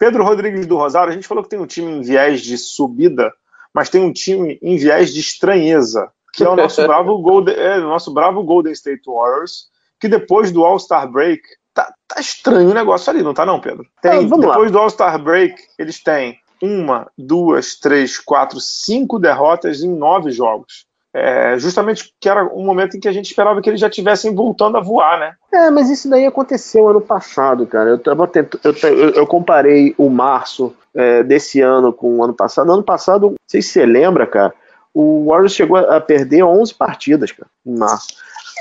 B: Pedro Rodrigues do Rosário, a gente falou que tem um time em viés de subida, mas tem um time em viés de estranheza, que é o nosso bravo Golden, é, o nosso bravo Golden State Warriors, que depois do All-Star Break, tá, tá, estranho o negócio ali, não tá não, Pedro? Tem, ah, depois lá. do All-Star Break, eles têm uma, duas, três, quatro, cinco derrotas em nove jogos. É, justamente que era um momento em que a gente esperava que eles já estivessem voltando a voar, né?
C: É, mas isso daí aconteceu ano passado, cara. Eu, tava tento, eu, eu, eu comparei o março é, desse ano com o ano passado. Ano passado, não sei se você lembra, cara, o Warriors chegou a perder 11 partidas, cara, em março.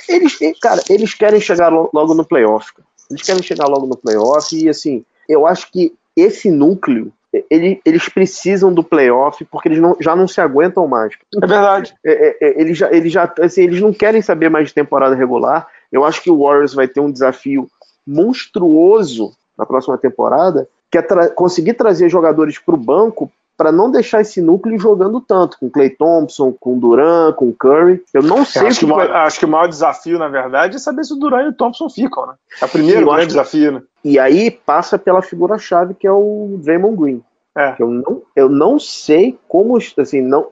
C: Eles, cara, eles querem chegar logo no playoff, cara. Eles querem chegar logo no playoff e, assim, eu acho que esse núcleo ele, eles precisam do playoff porque eles não, já não se aguentam mais.
B: É verdade.
C: É, é, é, eles, já, eles, já, assim, eles não querem saber mais de temporada regular. Eu acho que o Warriors vai ter um desafio monstruoso na próxima temporada, que é tra conseguir trazer jogadores para o banco para não deixar esse núcleo jogando tanto, com Clay Thompson, com Duran, com Curry. Eu não sei
B: acho que, que vai... acho que o maior desafio, na verdade, é saber se o Duran e o Thompson ficam, né? É o primeiro grande desafio, né?
C: E aí passa pela figura-chave que é o Draymond Green. É. Eu, não, eu não sei como, assim, não,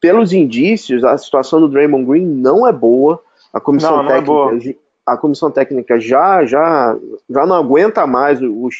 C: pelos indícios, a situação do Draymond Green não é boa. A comissão não, técnica, não é a comissão técnica já já já não aguenta mais o, o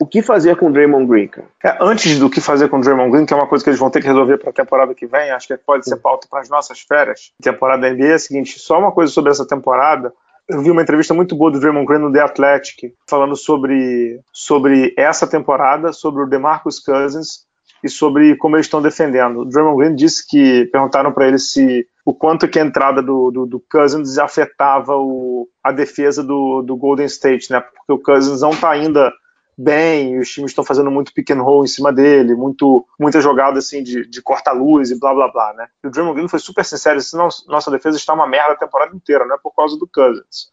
C: o que fazer com o Draymond Green, cara?
B: É, antes do que fazer com o Draymond Green, que é uma coisa que eles vão ter que resolver para a temporada que vem, acho que pode ser pauta para as nossas férias. Temporada da NBA é a seguinte, só uma coisa sobre essa temporada. Eu vi uma entrevista muito boa do Draymond Green no The Athletic, falando sobre, sobre essa temporada, sobre o DeMarcus Cousins e sobre como eles estão defendendo. O Draymond Green disse que perguntaram para ele se o quanto que a entrada do, do, do Cousins afetava o, a defesa do, do Golden State, né? Porque o Cousins não está ainda bem, os times estão fazendo muito pick and roll em cima dele, muito, muita jogada assim de, de corta-luz e blá blá blá, né? E o Draymond Green foi super sincero, disse, nossa defesa está uma merda a temporada inteira, não é por causa do Cousins.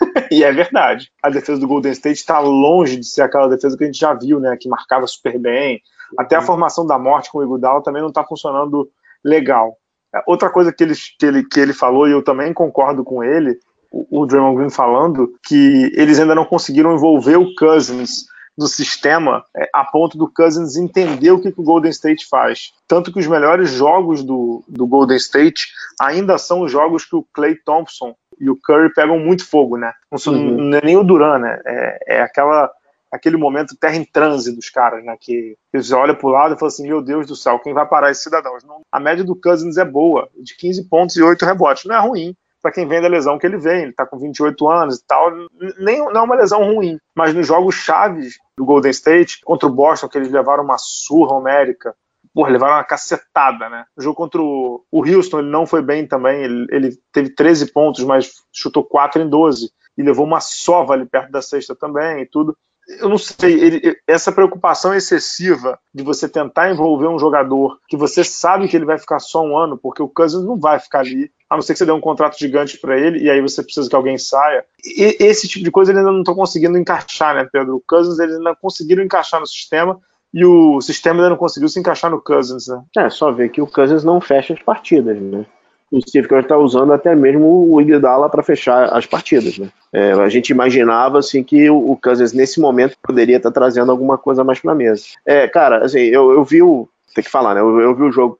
B: e é verdade. A defesa do Golden State está longe de ser aquela defesa que a gente já viu, né? Que marcava super bem. Até a formação da morte com o Iguodala também não está funcionando legal. Outra coisa que ele, que, ele, que ele falou, e eu também concordo com ele, o, o Draymond Green falando, que eles ainda não conseguiram envolver o Cousins do sistema é, a ponto do Cousins entender o que, que, o Golden State faz. Tanto que os melhores jogos do, do Golden State ainda são os jogos que o Clay Thompson e o Curry pegam muito fogo, né? Não, são, uhum. não é nem o Duran, né? É, é, aquela, aquele momento terra em transe dos caras, né? Que eles olham pro lado e falam assim: meu Deus do céu, quem vai parar esses cidadãos? Não, a média do Cousins é boa, de 15 pontos e 8 rebotes. Não é ruim para quem vem da lesão que ele vem. Ele está com 28 anos e tal. Nem, não é uma lesão ruim. Mas nos jogos chaves do Golden State, contra o Boston, que eles levaram uma surra homérica, porra, levaram uma cacetada, né? No jogo contra o, Houston, ele não foi bem também. Ele, ele, teve 13 pontos, mas chutou 4 em 12. E levou uma sova ali perto da sexta também e tudo eu não sei, ele, essa preocupação excessiva de você tentar envolver um jogador que você sabe que ele vai ficar só um ano, porque o Cousins não vai ficar ali, a não ser que você dê um contrato gigante para ele e aí você precisa que alguém saia. E esse tipo de coisa ele ainda não está conseguindo encaixar, né, Pedro? O Cousins eles ainda conseguiram encaixar no sistema e o sistema ainda não conseguiu se encaixar no Cousins, né?
C: É, só ver que o Cousins não fecha as partidas, né? O Steve Kerr está usando até mesmo o Iguodala para fechar as partidas. Né? É, a gente imaginava assim que o, Kansas nesse momento poderia estar tá trazendo alguma coisa mais para a mesa. É, cara, assim, eu, eu vi o tem que falar, né? Eu, eu vi o jogo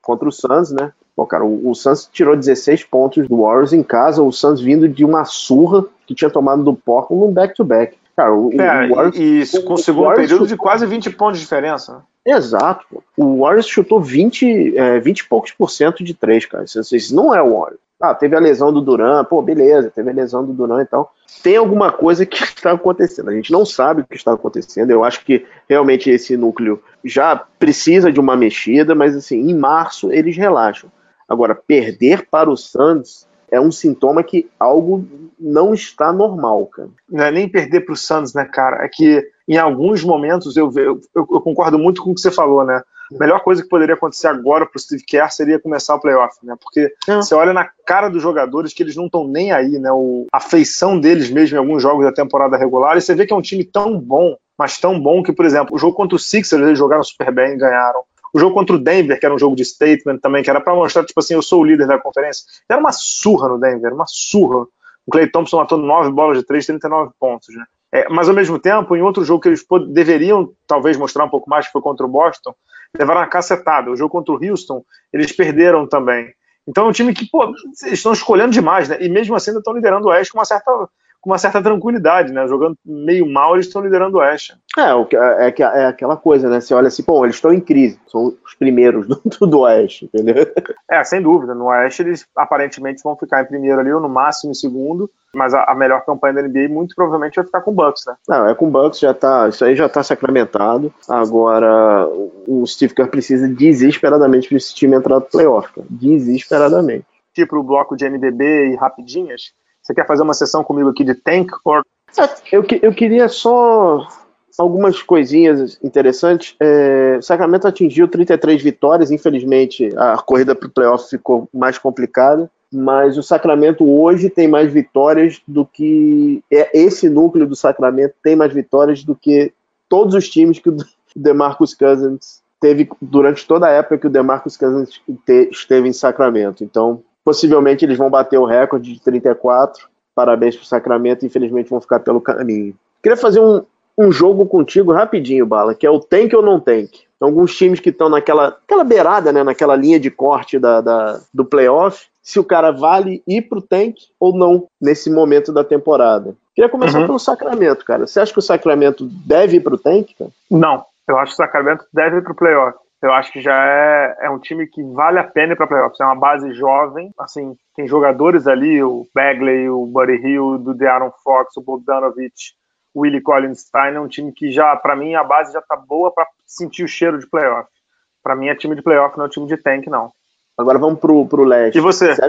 C: contra o Suns, né? Pô, cara, o, o Suns tirou 16 pontos do Warriors em casa, o Suns vindo de uma surra que tinha tomado do Portland num back-to-back.
B: Cara, o, é, o Warriors, com o segundo Warriors período de quase 20 pontos de diferença.
C: Exato. O Warriors chutou 20, é, 20 e poucos por cento de 3, cara. Isso não é o Warriors. Ah, teve a lesão do Duran, pô, beleza, teve a lesão do Duran e tal. Tem alguma coisa que está acontecendo. A gente não sabe o que está acontecendo. Eu acho que realmente esse núcleo já precisa de uma mexida, mas assim, em março eles relaxam. Agora, perder para o Santos é um sintoma que algo não está normal, cara.
B: Não é nem perder para o Santos, né, cara? É que em alguns momentos eu, eu, eu, concordo muito com o que você falou, né? A melhor coisa que poderia acontecer agora para o Steve Kerr seria começar o playoff, né? Porque é. você olha na cara dos jogadores que eles não estão nem aí, né? O, a feição deles mesmo em alguns jogos da temporada regular, e você vê que é um time tão bom, mas tão bom que, por exemplo, o jogo contra o Sixers eles jogaram super bem e ganharam. O jogo contra o Denver, que era um jogo de statement também, que era para mostrar, tipo assim, eu sou o líder da conferência. Era uma surra no Denver, uma surra. O Clay Thompson matou nove bolas de três, 39 pontos, né? É, mas ao mesmo tempo, em outro jogo que eles deveriam talvez mostrar um pouco mais, que foi contra o Boston, levaram uma cacetada. O jogo contra o Houston, eles perderam também. Então é um time que, pô, eles estão escolhendo demais, né? E mesmo assim ainda estão liderando o Oeste com uma certa com uma certa tranquilidade, né? Jogando meio mal, eles estão liderando o Oeste.
C: É, é, é, é aquela coisa, né? Você olha assim, pô, eles estão em crise, são os primeiros do, do Oeste, entendeu?
B: É, sem dúvida. No Oeste eles aparentemente vão ficar em primeiro ali, ou no máximo em segundo, mas a, a, melhor campanha da NBA muito provavelmente vai ficar com o Bucks, né?
C: Não, é com o Bucks, já tá, isso aí já tá sacramentado. Agora, o Steve Kerr precisa desesperadamente para esse time entrar no playoff, cara. Desesperadamente.
B: Tipo o bloco de NBB e rapidinhas, você quer fazer uma sessão comigo aqui de tank? Or...
C: Eu, eu queria só algumas coisinhas interessantes. É, o Sacramento atingiu 33 vitórias, infelizmente a corrida para o playoff ficou mais complicada, mas o Sacramento hoje tem mais vitórias do que. É, esse núcleo do Sacramento tem mais vitórias do que todos os times que o DeMarcus Cousins teve durante toda a época que o DeMarcus Cousins esteve em Sacramento. Então, Possivelmente eles vão bater o recorde de 34. Parabéns pro Sacramento, infelizmente vão ficar pelo caminho. Queria fazer um, um jogo contigo rapidinho, Bala, que é o tank ou não tank. Então, alguns times que estão naquela aquela beirada, né, naquela linha de corte da, da, do playoff, se o cara vale ir pro tank ou não nesse momento da temporada. Queria começar uhum. pelo Sacramento, cara. Você acha que o Sacramento deve ir pro tank, cara?
B: Não, eu acho que o Sacramento deve ir pro playoff eu acho que já é, é um time que vale a pena ir para playoffs. É uma base jovem, assim, tem jogadores ali, o Bagley, o Buddy Hill, do De'Aaron Fox, o Bogdanovich, o Willie Collins Stein, é um time que já, para mim, a base já tá boa para sentir o cheiro de playoff. Para mim é time de playoff, não é time de tank, não.
C: Agora vamos pro, pro leste.
B: E você? você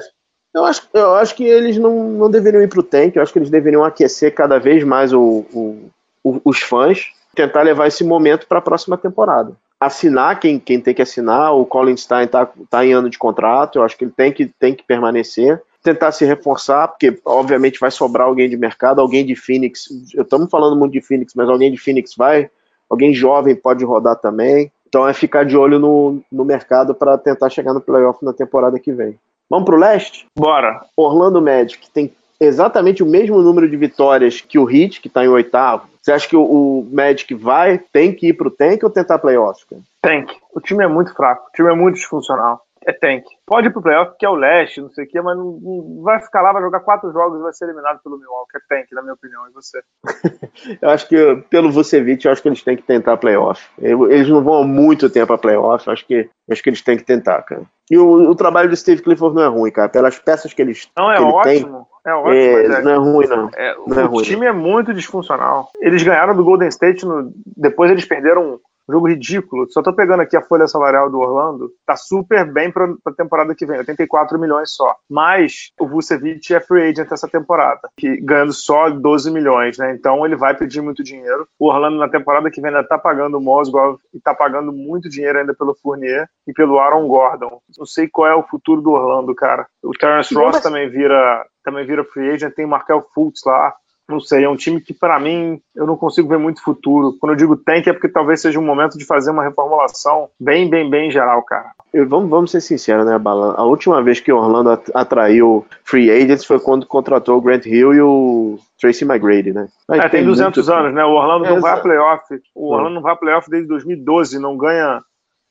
C: eu acho, eu acho que eles não, não deveriam ir pro tank, eu acho que eles deveriam aquecer cada vez mais o, o, o os fãs, tentar levar esse momento para a próxima temporada assinar quem, quem tem que assinar. O Colin Stein está tá em ano de contrato, eu acho que ele tem que, tem que permanecer. Tentar se reforçar, porque obviamente vai sobrar alguém de mercado, alguém de Phoenix. Estamos falando muito de Phoenix, mas alguém de Phoenix vai, alguém jovem pode rodar também. Então é ficar de olho no, no mercado para tentar chegar no playoff na temporada que vem. Vamos para o leste?
B: Bora.
C: Orlando Magic tem exatamente o mesmo número de vitórias que o Heat, que está em oitavo. Você acha que o, o, Magic vai, tem que ir pro tank ou tentar playoffs?
B: Tank. O time é muito fraco, o time é muito disfuncional. É tank. Pode ir pro playoff, que é o leste, não sei o quê, mas não, não, vai ficar lá, vai jogar quatro jogos e vai ser eliminado pelo Milwaukee. É tank, na minha opinião. E você?
C: eu acho que, pelo Vucevic, eu acho que eles têm que tentar playoff. Eles não vão há muito tempo a playoff, acho que, acho que eles têm que tentar, cara. E o, o trabalho do Steve Clifford não é ruim, cara. Pelas peças que eles
B: Não, é ótimo. É ótimo,
C: é, é, não é ruim, não.
B: É,
C: não é
B: o
C: ruim,
B: time é muito disfuncional. Eles ganharam do Golden State, no, depois eles perderam jogo ridículo. Só tô pegando aqui a folha salarial do Orlando. Tá super bem pra, pra temporada que vem, 84 milhões só. Mas o Vucevic é free agent essa temporada, que ganhando só 12 milhões, né? Então ele vai pedir muito dinheiro. O Orlando na temporada que vem ainda tá pagando o Mosgov e tá pagando muito dinheiro ainda pelo Fournier e pelo Aaron Gordon. Não sei qual é o futuro do Orlando, cara. O Terence Ross também vira também vira free agent, tem o Markel Fultz lá, não sei, é um time que para mim eu não consigo ver muito futuro. Quando eu digo tank é porque talvez seja um momento de fazer uma reformulação bem, bem, bem geral, cara.
C: Eu, vamos, vamos ser sinceros, né, Bala? A última vez que o Orlando atraiu free agents foi quando contratou o Grant Hill e o Tracy McGrady, né?
B: Mas é, tem 200 muito... anos, né? O Orlando é, não vai a playoff. O Orlando não vai a playoff desde 2012, não ganha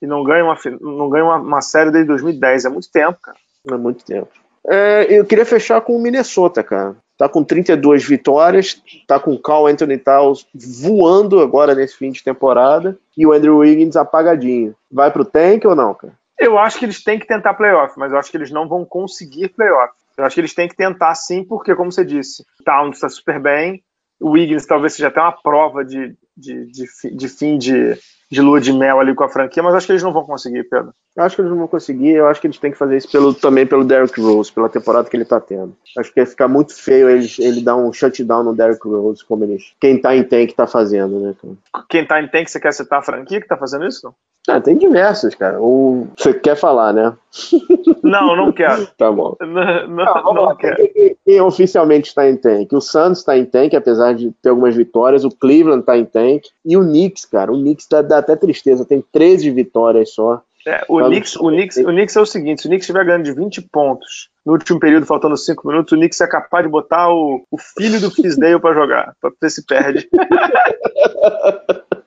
B: e não ganha uma, não ganha uma, uma série desde 2010. É muito tempo, cara.
C: É muito tempo. É, eu queria fechar com o Minnesota, cara. Tá com 32 vitórias, tá com o Carl Anthony Towns voando agora nesse fim de temporada e o Andrew Wiggins apagadinho. Vai pro tank ou não, cara?
B: Eu acho que eles têm que tentar playoff, mas eu acho que eles não vão conseguir playoff. Eu acho que eles têm que tentar sim, porque, como você disse, Towns está super bem, o Wiggins talvez seja até uma prova de, de, de, de fim de, de lua de mel ali com a franquia, mas acho que eles não vão conseguir, Pedro.
C: Acho que eles não vão conseguir, eu acho que eles têm que fazer isso pelo, também pelo Derrick Rose, pela temporada que ele tá tendo. Acho que ia ficar muito feio ele, ele dar um shutdown no Derrick Rose, como eles, quem tá em tank tá fazendo, né?
B: Quem tá em tank, você quer citar a franquia que tá fazendo isso? Não?
C: Ah, tem diversos, cara. Ou você quer falar, né?
B: Não, não quero.
C: tá bom.
B: Não, não, não quero.
C: Quem, quem oficialmente está em tank? O Santos está em tank, apesar de ter algumas vitórias. O Cleveland está em tank. E o Knicks, cara. O Knicks dá, dá até tristeza. Tem 13 vitórias só.
B: É, o, Knicks, o, Knicks, o Knicks é o seguinte: se o Knicks estiver ganhando de 20 pontos no último período, faltando 5 minutos, o Knicks é capaz de botar o, o filho do Fisdale para jogar, para ver se perde.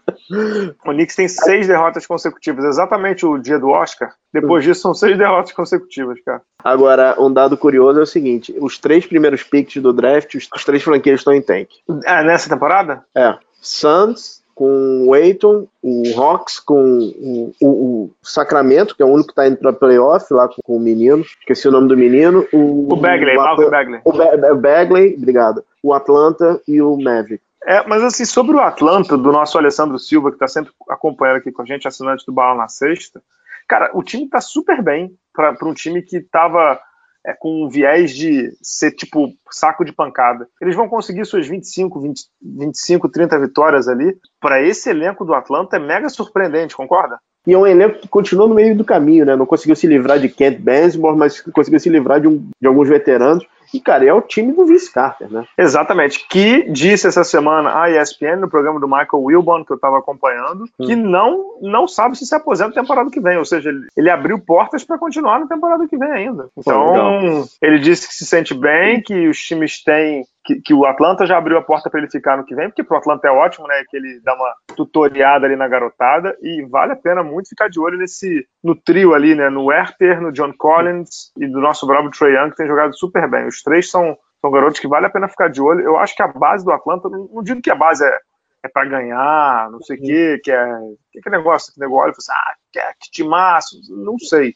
B: O Knicks tem seis derrotas consecutivas, exatamente o dia do Oscar. Depois disso, são seis derrotas consecutivas, cara.
C: Agora, um dado curioso é o seguinte: os três primeiros picks do draft, os, os três franquias estão em tank.
B: É, nessa temporada?
C: É. Suns com o Aiton, o Hawks com o, o, o, Sacramento, que é o único que está indo para playoff lá com, com, o menino, esqueci o nome do menino. O,
B: o Bagley, o, Bagley.
C: O Bagley, obrigado. O Atlanta e o Mavic.
B: É, mas assim, sobre o Atlanta, do nosso Alessandro Silva, que está sempre acompanhando aqui com a gente, assinante do Bala na Sexta, cara, o time está super bem para um time que estava é, com um viés de ser tipo saco de pancada. Eles vão conseguir suas 25, 20, 25 30 vitórias ali. Para esse elenco do Atlanta é mega surpreendente, concorda?
C: E é um elenco que continua no meio do caminho, né? Não conseguiu se livrar de Kent Bazemore, mas conseguiu se livrar de, um, de alguns veteranos. E, cara, é o time do Vince Carter, né?
B: Exatamente. Que disse essa semana a ESPN, no programa do Michael Wilbon, que eu estava acompanhando, hum. que não, não sabe se se aposenta na temporada que vem. Ou seja, ele, ele abriu portas para continuar na temporada que vem ainda. Então, ele disse que se sente bem, que os times têm que, que, o Atlanta já abriu a porta para ele ficar no que vem, porque pro Atlanta é ótimo, né? Que ele dá uma tutoriada ali na garotada e vale a pena muito ficar de olho nesse no trio ali, né? No Werther, no John Collins e do nosso bravo Trey Young, que tem jogado super bem. Os três são, são garotos que vale a pena ficar de olho. Eu acho que a base do Atlanta, não, digo que a base é, é para ganhar, não sei o quê, que é. Que, que negócio, que negócio, assim, ah, que, é, que timaço, não sei.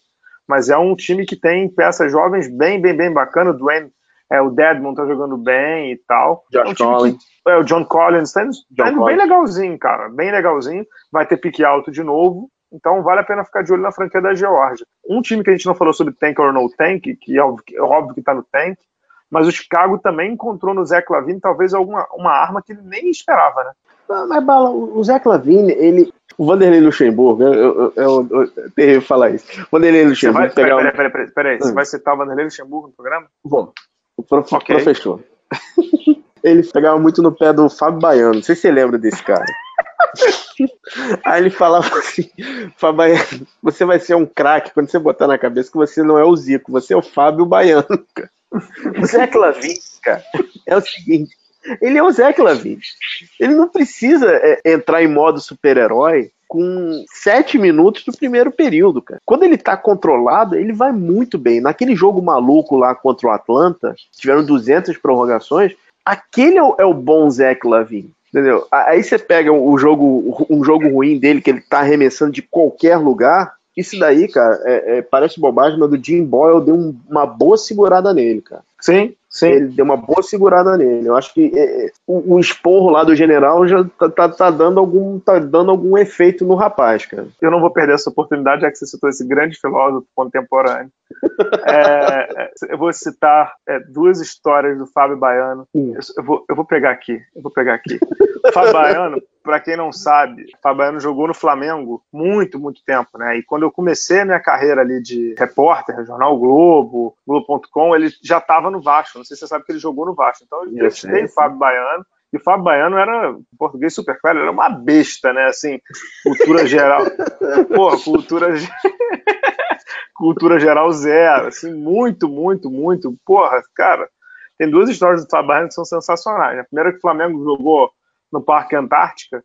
B: Mas é um time que tem peças jovens bem, bem, bem bacana. O Dwayne é, o Deadmon tá jogando bem e tal.
C: Josh é um Collins.
B: Que, é, o John Collins tá indo, tá indo bem legalzinho, cara. Bem legalzinho. Vai ter pique alto de novo. Então vale a pena ficar de olho na franquia da Georgia. Um time que a gente não falou sobre tank or no tank, que é óbvio, é que tá no tank, mas o Chicago também encontrou no Zé Clavini talvez alguma uma arma que ele nem esperava, né?
C: Não, mas Bala, o Zé Clavini, ele. O Vanderlei Luxemburgo, eu, eu, eu, eu, eu falar isso. O Vanderlei Luxemburgo.
B: Vai, peraí, peraí, peraí, peraí, peraí. Você vai citar o Vanderlei Luxemburgo no programa?
C: Vou. O prof, okay. professor. ele pegava muito no pé do Fábio Baiano. Não sei se você lembra desse cara. Aí ele falava assim: você vai ser um craque quando você botar na cabeça que você não é o Zico, você é o Fábio Baiano. Cara. O Zé Clavin, cara, é o seguinte: ele é o Zé Clavin. Ele não precisa é, entrar em modo super-herói com sete minutos do primeiro período, cara. Quando ele tá controlado, ele vai muito bem. Naquele jogo maluco lá contra o Atlanta, tiveram 200 prorrogações, aquele é o, é o bom Zé Lavin. Entendeu? Aí você pega o jogo, um jogo ruim dele, que ele tá arremessando de qualquer lugar. Isso daí, cara, é, é, parece bobagem, mas o Jim Boyle deu um, uma boa segurada nele, cara.
B: Sim, sim.
C: Ele deu uma boa segurada nele. Eu acho que é, é, o, o, esporro lá do general já tá, tá, tá, dando algum, tá dando algum efeito no rapaz, cara.
B: Eu não vou perder essa oportunidade, já que você citou esse grande filósofo contemporâneo. É, é, eu vou citar é, duas histórias do Fábio Baiano. Eu, eu, vou, eu vou pegar aqui. Eu vou pegar aqui. O Fábio Baiano, para quem não sabe, o Fábio Baiano jogou no Flamengo muito, muito tempo, né? E quando eu comecei a minha carreira ali de repórter, Jornal Globo, Globo.com, ele já estava no Vasco. Não sei se você sabe que ele jogou no Vasco. Então eu entrevistei o Fábio Baiano. E o Fábio Baiano era, em português super claro, era uma besta, né? Assim, cultura geral. Pô, cultura. cultura geral zero. Assim, muito, muito, muito. Porra, cara, tem duas histórias do Fábio Baiano que são sensacionais. A primeira é que o Flamengo jogou no Parque Antártica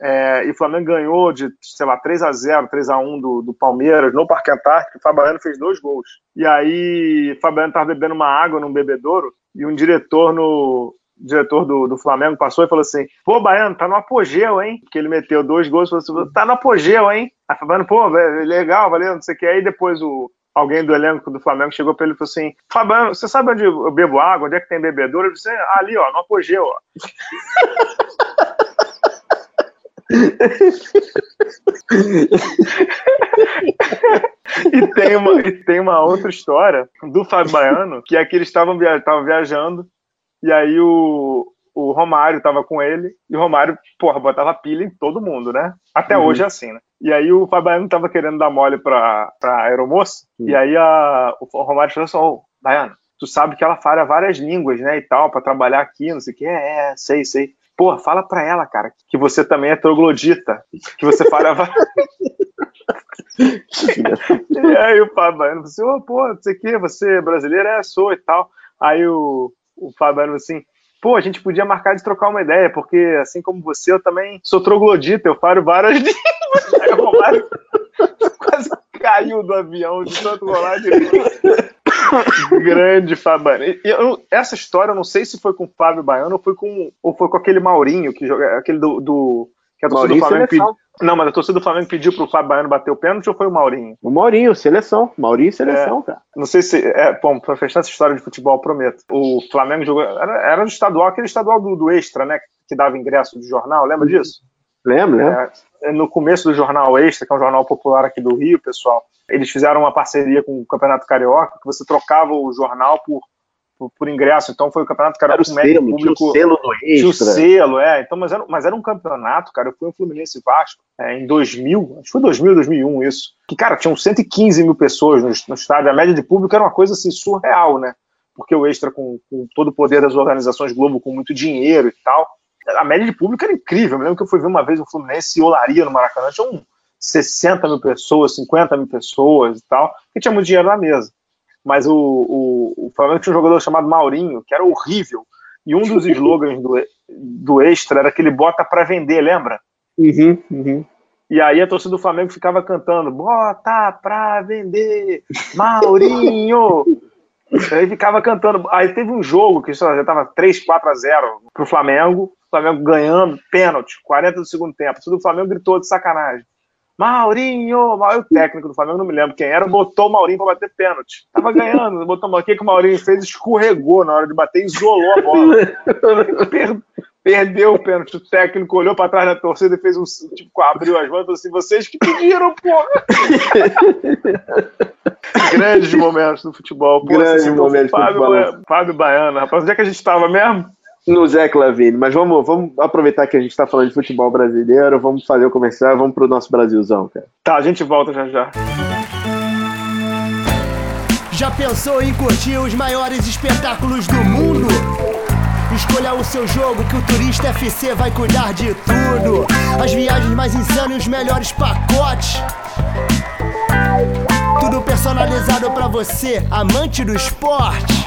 B: é, e o Flamengo ganhou de, sei lá, 3 a 0 3 a 1 do, do Palmeiras no Parque Antártico, o Fabiano fez dois gols. E aí, o Fabiano estava bebendo uma água num bebedouro e um diretor no diretor do, do Flamengo passou e falou assim: pô, Baiano, tá no apogeu, hein? Porque ele meteu dois gols falou assim: tá no apogeu, hein? Aí Fabiano, pô, legal, valeu, não sei o que. Aí depois o, alguém do elenco do Flamengo chegou para ele e falou assim: Fabiano, você sabe onde eu bebo água? Onde é que tem bebedouro? Ele disse: ah, ali, ó, no apogeu, ó. e, tem uma, e tem uma outra história do Fábio Baiano, que é que eles estavam via, viajando, e aí o, o Romário estava com ele, e o Romário, porra, botava pilha em todo mundo, né? Até uhum. hoje é assim, né? E aí o Fabiano tava querendo dar mole pra, pra aeromoça, uhum. e aí a, o Romário falou assim, ô, Baiano, tu sabe que ela fala várias línguas, né, e tal, para trabalhar aqui, não sei o que, é, é, sei, sei. Pô, fala pra ela, cara, que você também é troglodita, que você fala. e aí o Fabiano falou assim, oh, pô, não sei o que, você é brasileiro? É, sou e tal. Aí o, o Fabiano assim, pô, a gente podia marcar de trocar uma ideia, porque assim como você, eu também sou troglodita, eu falo várias línguas. Aí o Romário quase caiu do avião de tanto rolar de Grande Fabiano. Eu, essa história, eu não sei se foi com o Fábio Baiano ou foi com, ou foi com aquele Maurinho, que joga, aquele do, do que a torcida do Flamengo pediu. Não, mas a torcida do Flamengo pediu pro Fábio Baiano bater o pênalti ou foi o Maurinho?
C: O Maurinho, seleção. Maurinho seleção, é, cara.
B: Não sei se. É, bom, pra fechar essa história de futebol, prometo. O Flamengo jogou. Era, era do estadual, aquele estadual do, do Extra, né? Que dava ingresso de jornal, lembra disso?
C: Lembro, né?
B: É, no começo do Jornal Extra, que é um jornal popular aqui do Rio, pessoal, eles fizeram uma parceria com o Campeonato Carioca, que você trocava o jornal por, por, por ingresso. Então foi o Campeonato Carioca
C: com médio público. Tinha o selo do Extra. Tinha o
B: selo, é. Então, mas, era, mas era um campeonato, cara. Eu fui em Fluminense Vasco é, em 2000, acho que foi 2000, 2001 isso. Que, cara, tinham 115 mil pessoas no, no estádio. A média de público era uma coisa assim surreal, né? Porque o Extra, com, com todo o poder das organizações Globo, com muito dinheiro e tal, a média de público era incrível. Eu me lembro que eu fui ver uma vez o Fluminense e Olaria no Maracanã. Tinha um 60 mil pessoas, 50 mil pessoas e tal, que tinha muito dinheiro na mesa. Mas o, o, o Flamengo tinha um jogador chamado Maurinho, que era horrível. E um dos slogans do, do Extra era que ele bota para vender, lembra?
C: Uhum, uhum.
B: E aí a torcida do Flamengo ficava cantando: bota pra vender, Maurinho! aí ficava cantando. Aí teve um jogo que já tava 3, 4 a 0 pro Flamengo, o Flamengo ganhando, pênalti, 40 do segundo tempo. O do Flamengo gritou de sacanagem. Maurinho, o técnico do Flamengo, não me lembro quem era, botou o Maurinho para bater pênalti. Tava ganhando, botou o que, que o Maurinho fez? Escorregou na hora de bater, isolou a bola. Per perdeu o pênalti. O técnico olhou para trás da torcida e fez um tipo, abriu as mãos e falou assim: vocês que pediram, porra! Grandes momentos do futebol.
C: Pô, Grandes momentos do
B: futebol. Fábio Baiano, rapaz, onde é que a gente estava mesmo?
C: No Zé Clavini. Mas vamos, vamos aproveitar que a gente está falando de futebol brasileiro, vamos fazer o comercial, vamos pro nosso Brasilzão, cara.
B: Tá, a gente volta já já.
E: Já pensou em curtir os maiores espetáculos do mundo? Escolha o seu jogo que o Turista FC vai cuidar de tudo. As viagens mais insanas e os melhores pacotes. Tudo personalizado para você, amante do esporte.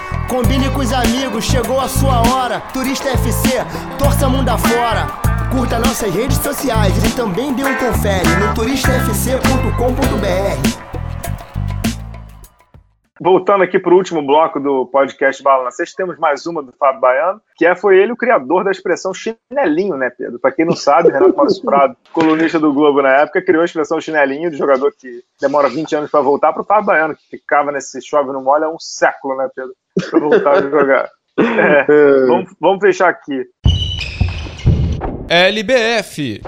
E: Combine com os amigos, chegou a sua hora. Turista FC, torça mundo afora. Curta nossas redes sociais e também dê um confere no turistafc.com.br.
B: Voltando aqui para o último bloco do podcast Bala na Sexta, temos mais uma do Fábio Baiano, que é, foi ele o criador da expressão chinelinho, né, Pedro? Para quem não sabe, Renato Maurício Prado, colunista do Globo na época, criou a expressão chinelinho de jogador que demora 20 anos para voltar para o Fábio Baiano, que ficava nesse chove no molho há um século, né, Pedro? Para voltar a jogar. É, vamos, vamos fechar aqui.
A: LBF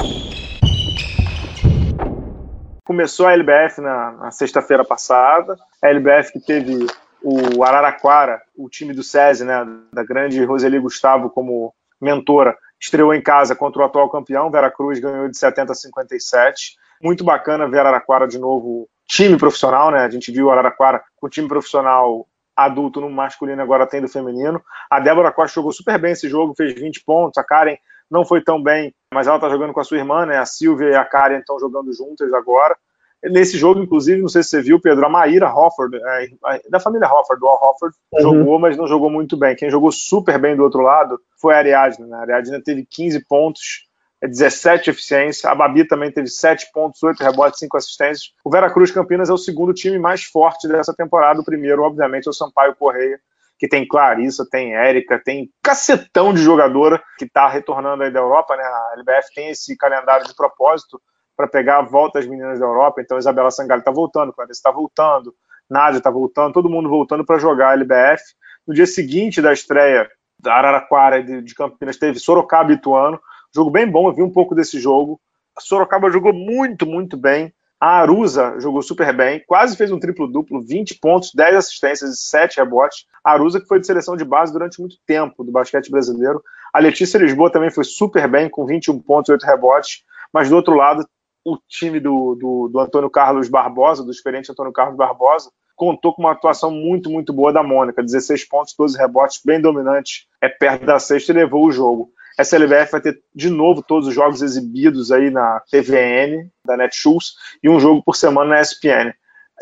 B: começou a LBF na, na sexta-feira passada. A LBF que teve o Araraquara, o time do SESI, né, da grande Roseli Gustavo como mentora, estreou em casa contra o atual campeão, Veracruz ganhou de 70 a 57. Muito bacana ver Araraquara de novo, time profissional, né? A gente viu Araraquara com time profissional adulto no masculino, agora tem do feminino. A Débora Costa jogou super bem esse jogo, fez 20 pontos. A Karen não foi tão bem, mas ela tá jogando com a sua irmã, né? A Silvia e a Karen estão jogando juntas agora. Nesse jogo, inclusive, não sei se você viu, Pedro, a Maíra Hofford, é, da família Hofford, do Al Hofford, uhum. jogou, mas não jogou muito bem. Quem jogou super bem do outro lado foi a Ariadne. Né? A Ariadne teve 15 pontos, 17 eficiência. A Babi também teve 7 pontos, 8 rebotes, 5 assistências. O Veracruz Campinas é o segundo time mais forte dessa temporada. O primeiro, obviamente, é o Sampaio Correia, que tem Clarissa, tem Érica, tem cacetão de jogadora que está retornando aí da Europa, né? A LBF tem esse calendário de propósito para pegar a volta das meninas da Europa. Então, Isabela Sangalho está voltando, Clarice está voltando, Nádia está voltando, todo mundo voltando para jogar a LBF. No dia seguinte da estreia da Araraquara de Campinas, teve Sorocaba e Ituano. Jogo bem bom, eu vi um pouco desse jogo. A Sorocaba jogou muito, muito bem. A Arusa jogou super bem, quase fez um triplo-duplo, 20 pontos, 10 assistências e 7 rebotes. A Arusa que foi de seleção de base durante muito tempo do basquete brasileiro. A Letícia Lisboa também foi super bem, com 21 pontos, 8 rebotes. Mas do outro lado, o time do, do, do, Antônio Carlos Barbosa, do experiente Antônio Carlos Barbosa, contou com uma atuação muito, muito boa da Mônica. 16 pontos, 12 rebotes, bem dominante, é perto da sexta e levou o jogo. Essa LBF vai ter de novo todos os jogos exibidos aí na TVN, da Netshoes, e um jogo por semana na ESPN.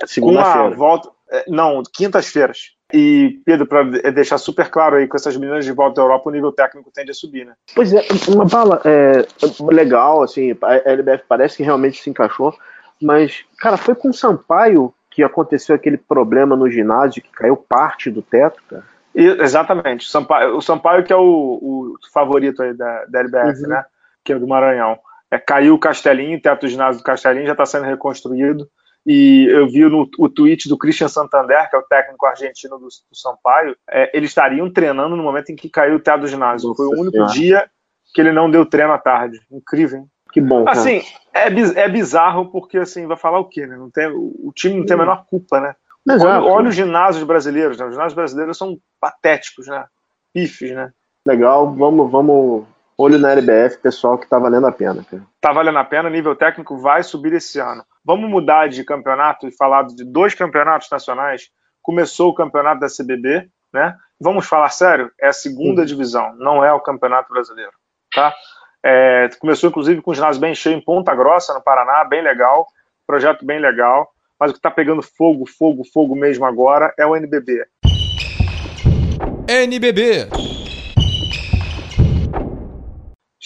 B: Segunda-feira. volta. É, não, quintas-feiras. E, Pedro, para deixar super claro aí, com essas meninas de volta à Europa, o nível técnico tende a subir, né?
C: Pois é, uma bala é, legal, assim, a LBF parece que realmente se encaixou, mas, cara, foi com o Sampaio que aconteceu aquele problema no ginásio, que caiu parte do teto, cara?
B: E, exatamente, o Sampaio, o Sampaio que é o, o favorito aí da, da LBF, uhum. né? Que é do Maranhão. É, caiu o Castelinho, o teto do ginásio do Castelinho já está sendo reconstruído e eu vi no, o tweet do Christian Santander, que é o técnico argentino do, do Sampaio, é, eles estariam treinando no momento em que caiu o teto do ginásio. Nossa Foi o único dia que ele não deu treino à tarde. Incrível, hein?
C: Que bom. Cara.
B: Assim, é, é bizarro porque assim, vai falar o quê, né? Não tem, o time não tem a menor culpa, né? Olha, olha os ginásios brasileiros, né? Os ginásios brasileiros são patéticos, né? Pifes, né?
C: Legal, vamos, vamos olho na LBF, pessoal, que tá valendo a pena. Cara.
B: Tá valendo a pena, nível técnico vai subir esse ano. Vamos mudar de campeonato e falar de dois campeonatos nacionais. Começou o campeonato da CBB, né? Vamos falar sério, é a segunda divisão, não é o campeonato brasileiro, tá? É, começou inclusive com o ginásio bem cheio em Ponta Grossa, no Paraná, bem legal, projeto bem legal. Mas o que está pegando fogo, fogo, fogo mesmo agora é o NBB.
A: NBB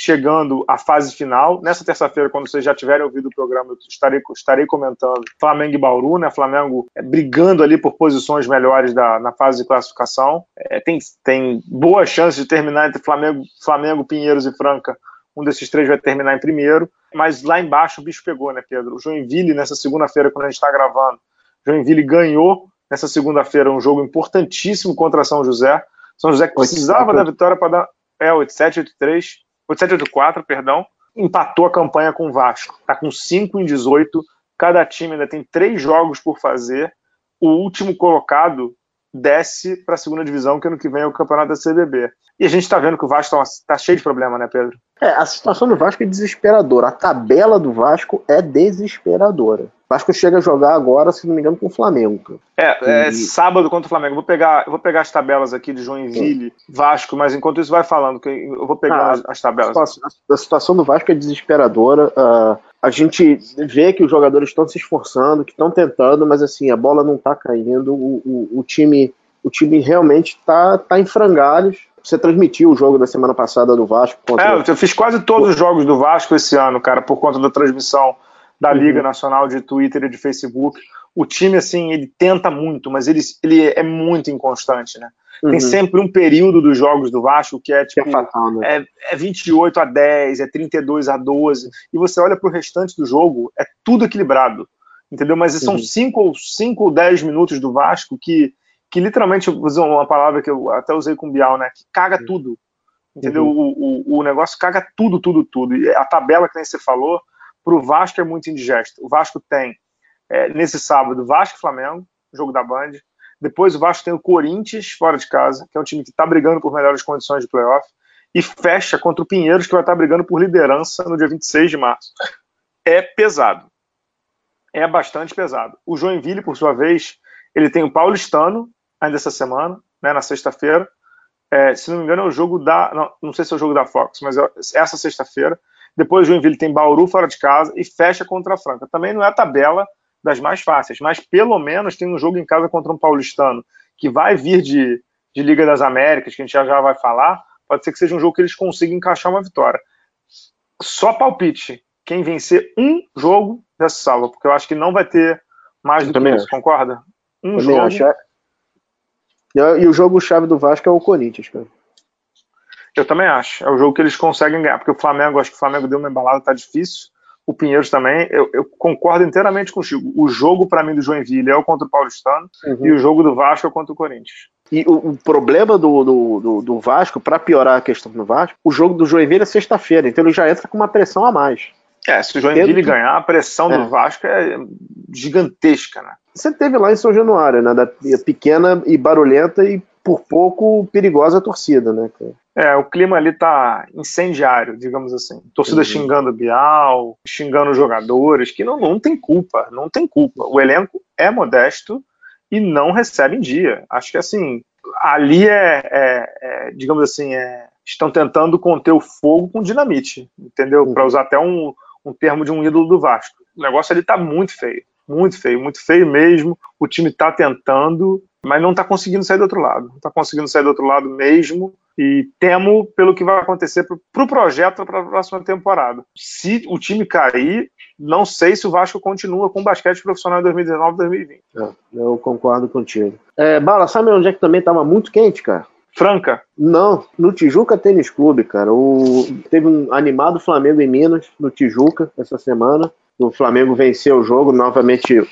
B: chegando à fase final. Nessa terça-feira, quando vocês já tiverem ouvido o programa, eu estarei, estarei comentando Flamengo e Bauru, né? Flamengo é, brigando ali por posições melhores da, na fase de classificação. É, tem, tem boa chance de terminar entre Flamengo, Flamengo, Pinheiros e Franca. Um desses três vai terminar em primeiro. Mas lá embaixo o bicho pegou, né, Pedro? O Joinville, nessa segunda-feira, quando a gente está gravando, Joinville ganhou nessa segunda-feira um jogo importantíssimo contra São José. São José que precisava da vitória para dar. É, 8-7, 8-3 874, perdão, empatou a campanha com o Vasco. Está com 5 em 18. Cada time ainda tem três jogos por fazer. O último colocado desce para a segunda divisão, que ano que vem é o campeonato da CBB. E a gente está vendo que o Vasco está tá cheio de problema, né, Pedro?
C: É, a situação do Vasco é desesperadora. A tabela do Vasco é desesperadora. Vasco chega a jogar agora, se não me engano, com o Flamengo.
B: É, é sábado contra o Flamengo. vou pegar, vou pegar as tabelas aqui de Joinville, Sim. Vasco, mas enquanto isso vai falando, que eu vou pegar ah, as, as, tabelas.
C: A situação, a situação, do Vasco é desesperadora. Uh, a gente vê que os jogadores estão se esforçando, que estão tentando, mas assim, a bola não está caindo. O, o, o, time, o time realmente está tá em frangalhos. Você transmitiu o jogo da semana passada do Vasco.
B: Contra... É, eu fiz quase todos os jogos do Vasco esse ano, cara, por conta da transmissão da uhum. Liga Nacional de Twitter e de Facebook. O time, assim, ele tenta muito, mas ele, ele é muito inconstante, né? Uhum. Tem sempre um período dos jogos do Vasco que é tipo. É, fatal, né? é, é 28 a 10, é 32 a 12. E você olha para o restante do jogo, é tudo equilibrado. Entendeu? Mas são 5 uhum. ou, cinco ou 10 minutos do Vasco que, que literalmente, vou usar uma palavra que eu até usei com o Bial, né? Que caga uhum. tudo. Entendeu? Uhum. O, o, o negócio caga tudo, tudo, tudo. E a tabela que nem você falou, para o Vasco é muito indigesto. O Vasco tem, é, nesse sábado, Vasco e Flamengo, jogo da Band. Depois o Vasco tem o Corinthians fora de casa, que é um time que está brigando por melhores condições de playoff. e fecha contra o Pinheiros, que vai estar brigando por liderança no dia 26 de março. É pesado. É bastante pesado. O Joinville, por sua vez, ele tem o Paulistano, ainda essa semana, né, na sexta-feira. É, se não me engano, é o jogo da. Não, não sei se é o jogo da Fox, mas é essa sexta-feira. Depois o Joinville tem Bauru fora de casa e fecha contra a Franca. Também não é tabela das mais fáceis, mas pelo menos tem um jogo em casa contra um paulistano que vai vir de, de Liga das Américas, que a gente já, já vai falar. Pode ser que seja um jogo que eles consigam encaixar uma vitória. Só palpite. Quem vencer um jogo dessa salva, porque eu acho que não vai ter mais do que isso, concorda? Um jogo. Acho. É.
C: E o jogo-chave do Vasco é o Corinthians, cara.
B: Eu também acho. É o jogo que eles conseguem ganhar, porque o Flamengo, acho que o Flamengo deu uma embalada, tá difícil. O Pinheiros também, eu, eu concordo inteiramente contigo. O jogo, para mim, do Joinville é o contra o Paulistano uhum. e o jogo do Vasco é contra o Corinthians.
C: E o, o problema do, do, do, do Vasco, para piorar a questão do Vasco, o jogo do Joinville é sexta-feira, então ele já entra com uma pressão a mais.
B: É, se o Joinville ganhar, a pressão é. do Vasco é gigantesca, né?
C: Você teve lá em São Januário, né? Da pequena e barulhenta e por pouco perigosa torcida, né?
B: É, o clima ali tá incendiário, digamos assim. Torcida uhum. xingando o Bial, xingando os jogadores, que não, não tem culpa, não tem culpa. O elenco é modesto e não recebe em dia. Acho que assim, ali é, é, é digamos assim, é, estão tentando conter o fogo com dinamite, entendeu? Uhum. Para usar até um, um termo de um ídolo do Vasco. O negócio ali tá muito feio, muito feio, muito feio mesmo. O time tá tentando, mas não tá conseguindo sair do outro lado. Não tá conseguindo sair do outro lado mesmo. E temo pelo que vai acontecer para o pro projeto para a próxima temporada. Se o time cair, não sei se o Vasco continua com o basquete profissional em 2019 2020. É,
C: eu concordo contigo. É, Bala, sabe onde é que também estava muito quente, cara?
B: Franca?
C: Não, no Tijuca Tênis Clube, cara. O, teve um animado Flamengo em Minas, no Tijuca, essa semana. O Flamengo venceu o jogo, novamente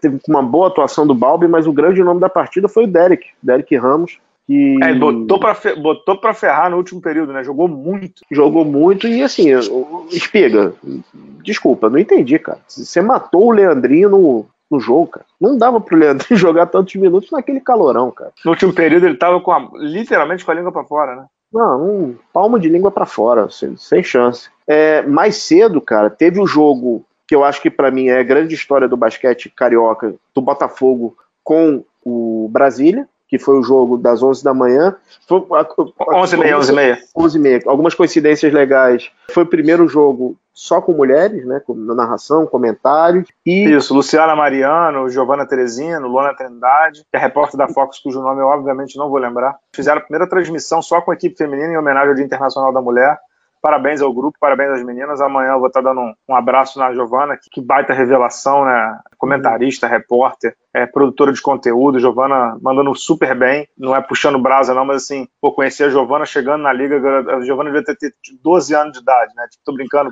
C: teve uma boa atuação do Balbi, mas o grande nome da partida foi o Derek, Derek Ramos, que...
B: É, botou pra, botou pra ferrar no último período, né? Jogou muito.
C: Jogou muito e assim, espiga. Desculpa, não entendi, cara. Você matou o Leandrinho no, no jogo, cara. Não dava pro Leandrinho jogar tantos minutos naquele calorão, cara.
B: No último período ele tava com a, literalmente com a língua para fora, né?
C: Não, um palmo de língua para fora, sem, sem chance. É, mais cedo, cara, teve o um jogo que eu acho que para mim é a grande história do basquete carioca, do Botafogo com o Brasília, que foi o jogo das 11 da manhã.
B: 11 e meia, 11 e meia.
C: 11 e meia. Algumas coincidências legais. Foi o primeiro jogo só com mulheres, né, na narração, comentários.
B: E... Isso, Luciana Mariano, Giovanna Teresino, Luana Trindade, que é repórter da Fox, cujo nome eu obviamente não vou lembrar. Fizeram a primeira transmissão só com a equipe feminina em homenagem ao Dia Internacional da Mulher. Parabéns ao grupo, parabéns às meninas. Amanhã eu vou estar dando um, um abraço na Giovana, que, que, baita revelação, né? Comentarista, repórter, é, produtora de conteúdo. Giovana mandando super bem. Não é puxando brasa, não, mas assim, pô, conheci a Giovana chegando na liga. A Giovana devia ter, ter 12 anos de idade, né? Tipo, tô brincando.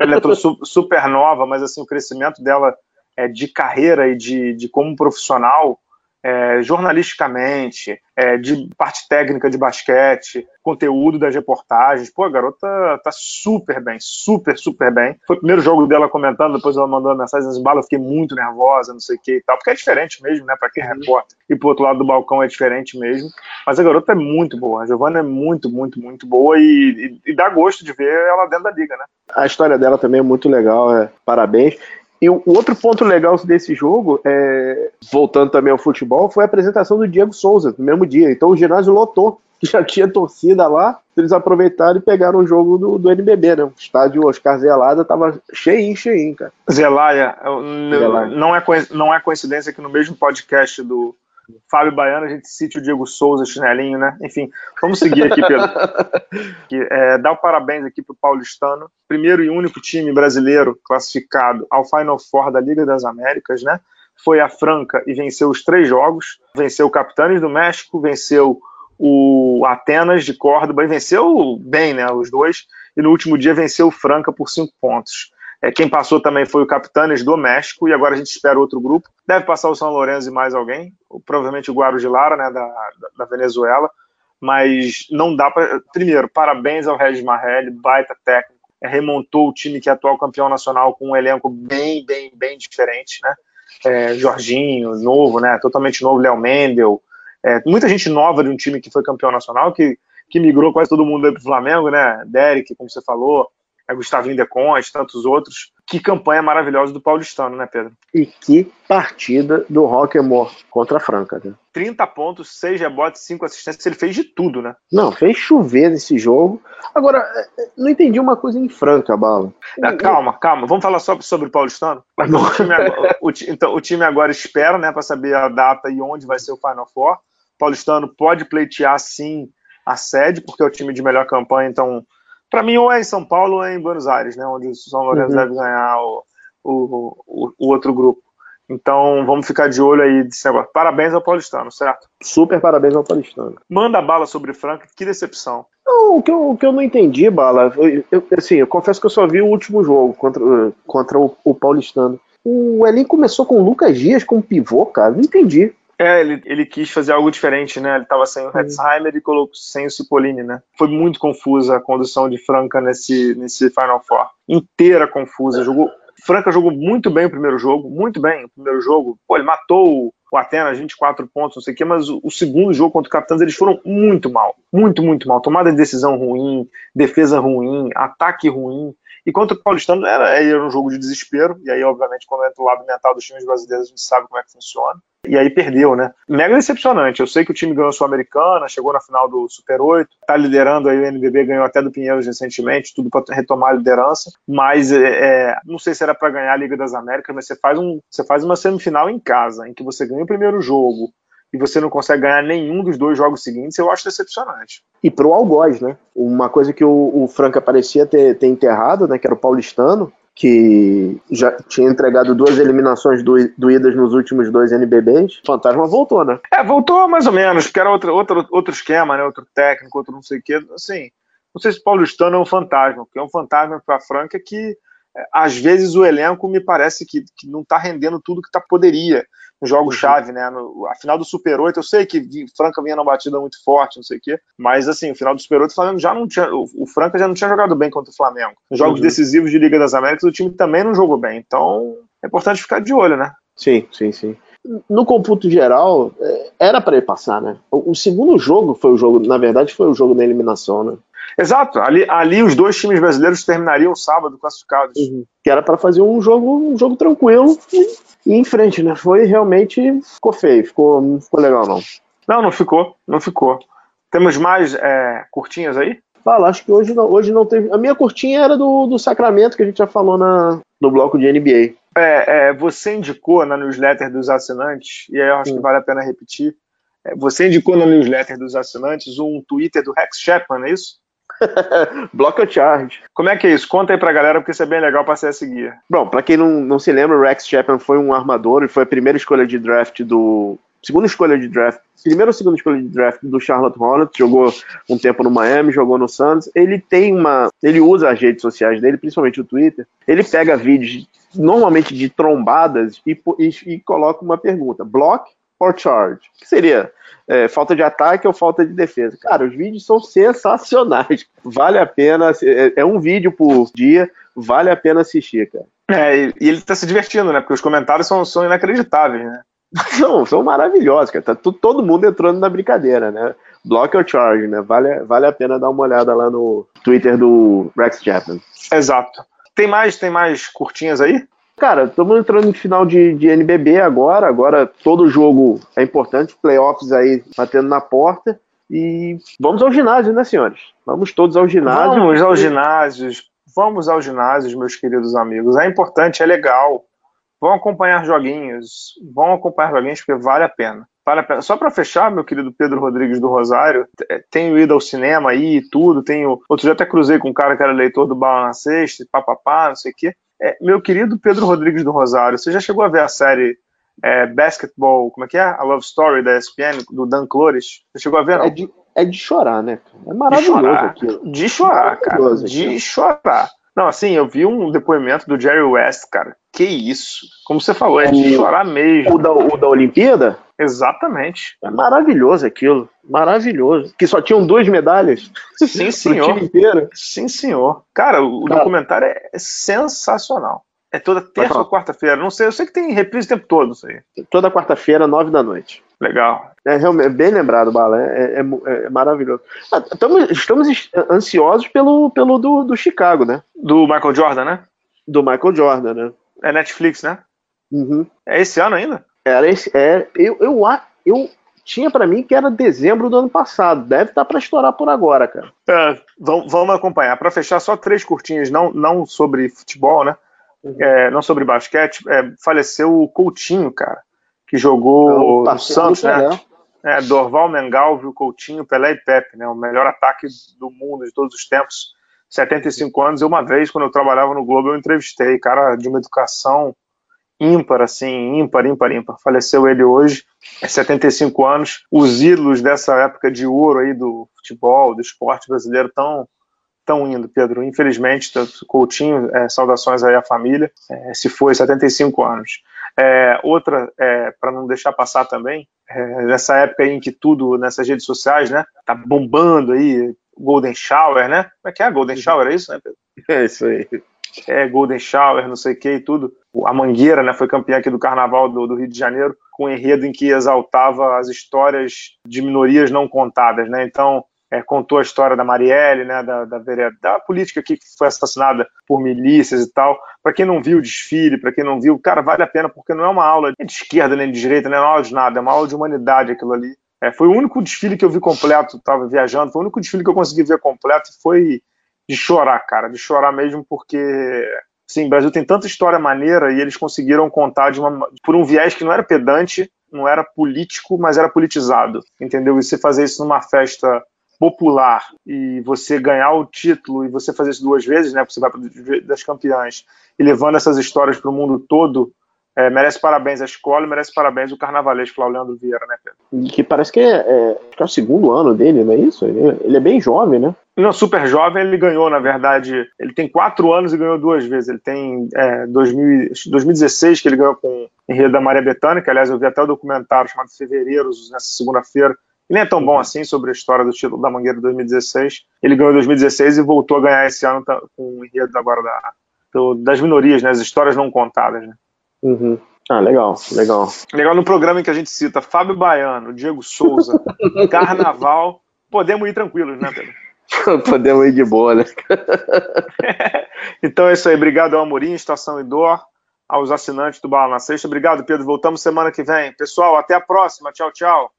B: Ela entrou super nova, mas assim, o crescimento dela é, de carreira e de, de como profissional é, jornalisticamente, é, de parte técnica de basquete, conteúdo das reportagens. Pô, a garota tá super bem, super, super bem. Foi o primeiro jogo dela comentando, depois ela mandou uma mensagem nas balas, eu fiquei muito nervosa, não sei o que e tal, porque é diferente mesmo, né, para quem é repórter. E pro outro lado do balcão é diferente mesmo. Mas a garota é muito boa, a Giovana é muito, muito, muito boa e, e, e dá gosto de ver ela dentro da liga, né?
C: A história dela também é muito legal, é, parabéns. E o outro ponto legal desse jogo, é, voltando também ao futebol, foi a apresentação do Diego Souza no mesmo dia. Então o ginásio lotou, que já tinha torcida lá, eles aproveitaram e pegaram o jogo do, do NBB, né? O estádio Oscar Zelada tava cheinho, cheinho, cara.
B: Zelaya, Zelaya. Não, é, não é coincidência que no mesmo podcast do, Fábio Baiano, a gente cite o Diego Souza, chinelinho, né? Enfim, vamos seguir aqui, Pedro. que, é, dar o parabéns aqui para o Paulistano, primeiro e único time brasileiro classificado ao Final Four da Liga das Américas, né? Foi a Franca e venceu os três jogos, venceu o Capitanes do México, venceu o Atenas de Córdoba e venceu bem, né? Os dois, e no último dia venceu o Franca por cinco pontos. É, quem passou também foi o Capitanes do México, e agora a gente espera outro grupo. Deve passar o São Lourenço e mais alguém, provavelmente o Guarujilara, né, da, da Venezuela, mas não dá para. Primeiro, parabéns ao Regis Marrelli, baita técnico, é, remontou o time que é atual campeão nacional com um elenco bem, bem, bem diferente, né? É, Jorginho, novo, né? Totalmente novo, Léo Mendel, é, muita gente nova de um time que foi campeão nacional, que que migrou quase todo mundo aí pro Flamengo, né? Derek, como você falou, é Gustavinho De Conte, tantos outros. Que campanha maravilhosa do Paulistano, né, Pedro?
C: E que partida do Rockemore contra a Franca, né?
B: 30 pontos, 6 rebotes, 5 assistências, ele fez de tudo, né?
C: Não, fez chover nesse jogo. Agora, é, não entendi uma coisa em Franca, Bala.
B: Ah, calma, calma, vamos falar só sobre o Paulistano? O, time agora, o, então, o time agora espera, né, para saber a data e onde vai ser o Final Four. O Paulistano pode pleitear, sim, a sede, porque é o time de melhor campanha, então para mim, ou é em São Paulo ou é em Buenos Aires, né? Onde o São Lourenço uhum. deve ganhar o, o, o, o, outro grupo. Então vamos ficar de olho aí desse negócio. Parabéns ao Paulistano, certo?
C: Super parabéns ao Paulistano.
B: Manda bala sobre Franca, que decepção.
C: Não, o, que eu, o que eu não entendi, Bala, eu, eu, assim, eu confesso que eu só vi o último jogo contra, contra o, o Paulistano. O Elinho começou com o Lucas Dias como pivô, cara. Não entendi.
B: É, ele, ele quis fazer algo diferente, né? Ele estava sem o Hetzheimer e colocou sem o Cipollini, né? Foi muito confusa a condução de Franca nesse, nesse Final Four. Inteira confusa. Jogou, Franca jogou muito bem o primeiro jogo, muito bem o primeiro jogo. Pô, ele matou o Atenas 24 pontos, não sei o quê, mas o, o segundo jogo contra o Capitães eles foram muito mal. Muito, muito mal. Tomada de decisão ruim, defesa ruim, ataque ruim. E contra o Paulistano era, era um jogo de desespero, e aí, obviamente, quando entra o lado mental dos times brasileiros, a gente sabe como é que funciona e aí perdeu, né? Mega decepcionante. Eu sei que o time ganhou a Sul-Americana, chegou na final do Super 8, tá liderando aí o NBB, ganhou até do Pinheiros recentemente, tudo para retomar a liderança, mas é, é não sei se era para ganhar a Liga das Américas, mas você faz, um, você faz uma semifinal em casa, em que você ganha o primeiro jogo e você não consegue ganhar nenhum dos dois jogos seguintes, eu acho decepcionante.
C: E pro algoz, né? Uma coisa que o, o Franca parecia ter, ter enterrado, né? Que era o paulistano, que já tinha entregado duas eliminações doídas nos últimos dois NBBs, o Fantasma voltou, né?
B: É, voltou mais ou menos, porque era outro, outro, outro esquema, né? Outro técnico, outro não sei o quê. Assim, não sei se o Paulistano é um fantasma, porque é um fantasma para Franca que é, às vezes o elenco me parece que, que não está rendendo tudo que tá, poderia jogo-chave, né? No, a final do Super 8, eu sei que Franca vinha numa batida muito forte, não sei o quê, mas assim, o final do Super 8, o Flamengo já não tinha. O, o Franca já não tinha jogado bem contra o Flamengo. Nos jogos uhum. decisivos de Liga das Américas, o time também não jogou bem. Então, é importante ficar de olho, né?
C: Sim, sim, sim. No computo geral, é, era para ele passar, né? O, o segundo jogo foi o jogo, na verdade, foi o jogo da eliminação, né?
B: Exato, ali, ali os dois times brasileiros terminariam sábado classificados. Uhum.
C: Que era para fazer um jogo, um jogo tranquilo e, e em frente, né? Foi realmente. Ficou feio, ficou, não ficou legal, não.
B: Não, não ficou, não ficou. Temos mais é, curtinhas aí?
C: Fala, acho que hoje não, hoje não teve. A minha curtinha era do, do Sacramento, que a gente já falou na, no bloco de NBA.
B: É, é, você indicou na newsletter dos assinantes, e aí eu acho Sim. que vale a pena repetir. É, você indicou na newsletter dos assinantes um Twitter do Rex Chapman, é isso?
C: Bloco Charge.
B: Como é que é isso? Conta aí pra galera, porque isso é bem legal pra você seguir.
C: Bom, pra quem não, não se lembra, o Rex Chapman foi um armador e foi a primeira escolha de draft do. Segunda escolha de draft. Primeira ou segunda escolha de draft do Charlotte Hornets. Jogou um tempo no Miami, jogou no Suns. Ele tem uma. Ele usa as redes sociais dele, principalmente o Twitter. Ele pega vídeos normalmente de trombadas e, e, e coloca uma pergunta: block or charge? Que seria é, falta de ataque ou falta de defesa. Cara, os vídeos são sensacionais. Vale a pena. É, é um vídeo por dia, vale a pena assistir, cara.
B: É, e ele tá se divertindo, né? Porque os comentários são, são inacreditáveis, né?
C: São, são maravilhosos, cara. Tá todo mundo entrando na brincadeira, né? Block or charge, né? Vale, vale a pena dar uma olhada lá no Twitter do Rex Chapman.
B: Exato. Tem mais, tem mais curtinhas aí?
C: Cara, estamos entrando em final de, de NBB agora. Agora todo jogo é importante, playoffs aí batendo na porta. E vamos ao ginásio, né, senhores? Vamos todos ao ginásio.
B: Vamos aos ginásios. Vamos aos ginásios, meus queridos amigos. É importante, é legal. Vão acompanhar joguinhos. Vão acompanhar joguinhos porque vale a pena. Vale a pena. Só para fechar, meu querido Pedro Rodrigues do Rosário, tenho ido ao cinema aí e tudo. Tenho. Outro dia até cruzei com um cara que era leitor do Bala na Sexta, papapá, não sei o quê. É, meu querido Pedro Rodrigues do Rosário, você já chegou a ver a série é, Basketball, como é que é? A Love Story da ESPN, do Dan Clores? Você chegou a ver, não?
C: É de, é de chorar, né? É maravilhoso
B: de chorar,
C: aquilo.
B: De chorar, cara. De chorar. Não, assim, eu vi um depoimento do Jerry West, cara. Que isso. Como você falou, é de chorar mesmo.
C: O da, o da Olimpíada?
B: Exatamente.
C: É maravilhoso aquilo. Maravilhoso. Que só tinham duas medalhas.
B: Sim, senhor. time inteiro. Sim, senhor. Cara, o cara. documentário é sensacional. É toda terça ou quarta-feira. Não sei, eu sei que tem reprise o tempo todo isso aí.
C: Toda quarta-feira, nove da noite.
B: Legal.
C: É realmente bem lembrado, Bala. É, é, é maravilhoso. Ah, estamos, estamos ansiosos pelo, pelo do, do Chicago, né?
B: Do Michael Jordan, né?
C: Do Michael Jordan, né?
B: É Netflix, né?
C: Uhum.
B: É esse ano ainda?
C: Era esse, é, eu, eu, eu tinha para mim que era dezembro do ano passado. Deve estar tá para estourar por agora, cara.
B: É, vamos, vamos acompanhar. Para fechar, só três curtinhas, não, não sobre futebol, né? Uhum. É, não sobre basquete. É, faleceu o Coutinho, cara, que jogou no Santos, né? É, Dorval, Mengalvio, Coutinho, Pelé e Pepe, né? O melhor ataque do mundo de todos os tempos. 75 anos. E uma vez, quando eu trabalhava no Globo, eu entrevistei, cara de uma educação ímpar, assim, ímpar, ímpar, ímpar. Faleceu ele hoje, é 75 anos. Os ídolos dessa época de ouro aí do futebol, do esporte brasileiro estão tão indo, Pedro. Infelizmente, Coutinho, é, saudações aí à família, é, se foi 75 anos. É, outra, é, para não deixar passar também, é, nessa época aí em que tudo nessas redes sociais, né, tá bombando aí, Golden Shower, né? Como é que é? Golden Shower, é isso, né, Pedro?
C: É isso aí.
B: É, Golden Shower, não sei o que e tudo. A Mangueira, né, foi campeã aqui do Carnaval do, do, Rio de Janeiro, com um enredo em que exaltava as histórias de minorias não contadas, né? Então, é, contou a história da Marielle, né, da, da, da política que foi assassinada por milícias e tal. Para quem não viu o desfile, para quem não viu, cara, vale a pena, porque não é uma aula de esquerda nem de direita, não é uma aula de nada, é uma aula de humanidade aquilo ali. É, foi o único desfile que eu vi completo, estava viajando, foi o único desfile que eu consegui ver completo, foi de chorar, cara, de chorar mesmo, porque sim, Brasil tem tanta história maneira e eles conseguiram contar uma, por um viés que não era pedante, não era político, mas era politizado, entendeu? E você fazer isso numa festa popular e você ganhar o título e você fazer isso duas vezes, né? Você vai das campeãs e levando essas histórias para o mundo todo, é, merece parabéns à escola merece parabéns o carnavalesco lá, Leandro Vieira, né, Pedro?
C: Que parece que é, é, é, o segundo ano dele, não é isso? Ele, ele, é bem jovem, né?
B: Não, super jovem, ele ganhou, na verdade. Ele tem quatro anos e ganhou duas vezes. Ele tem é, 2000, 2016, que ele ganhou com Enredo da Maria Bethânia, que aliás eu vi até o documentário chamado Fevereiros, nessa segunda-feira. E nem é tão bom assim sobre a história do título da Mangueira de 2016. Ele ganhou em 2016 e voltou a ganhar esse ano com o enredo agora da, do, das minorias, né, as histórias não contadas. Né?
C: Uhum. Ah, legal, legal.
B: Legal no programa em que a gente cita Fábio Baiano, Diego Souza, Carnaval. Podemos ir tranquilos, né, Pedro?
C: Podemos ir de boa, né?
B: então é isso aí. Obrigado ao Amorim, Estação Idor, aos assinantes do Bala na Sexta. Obrigado, Pedro. Voltamos semana que vem. Pessoal, até a próxima. Tchau, tchau.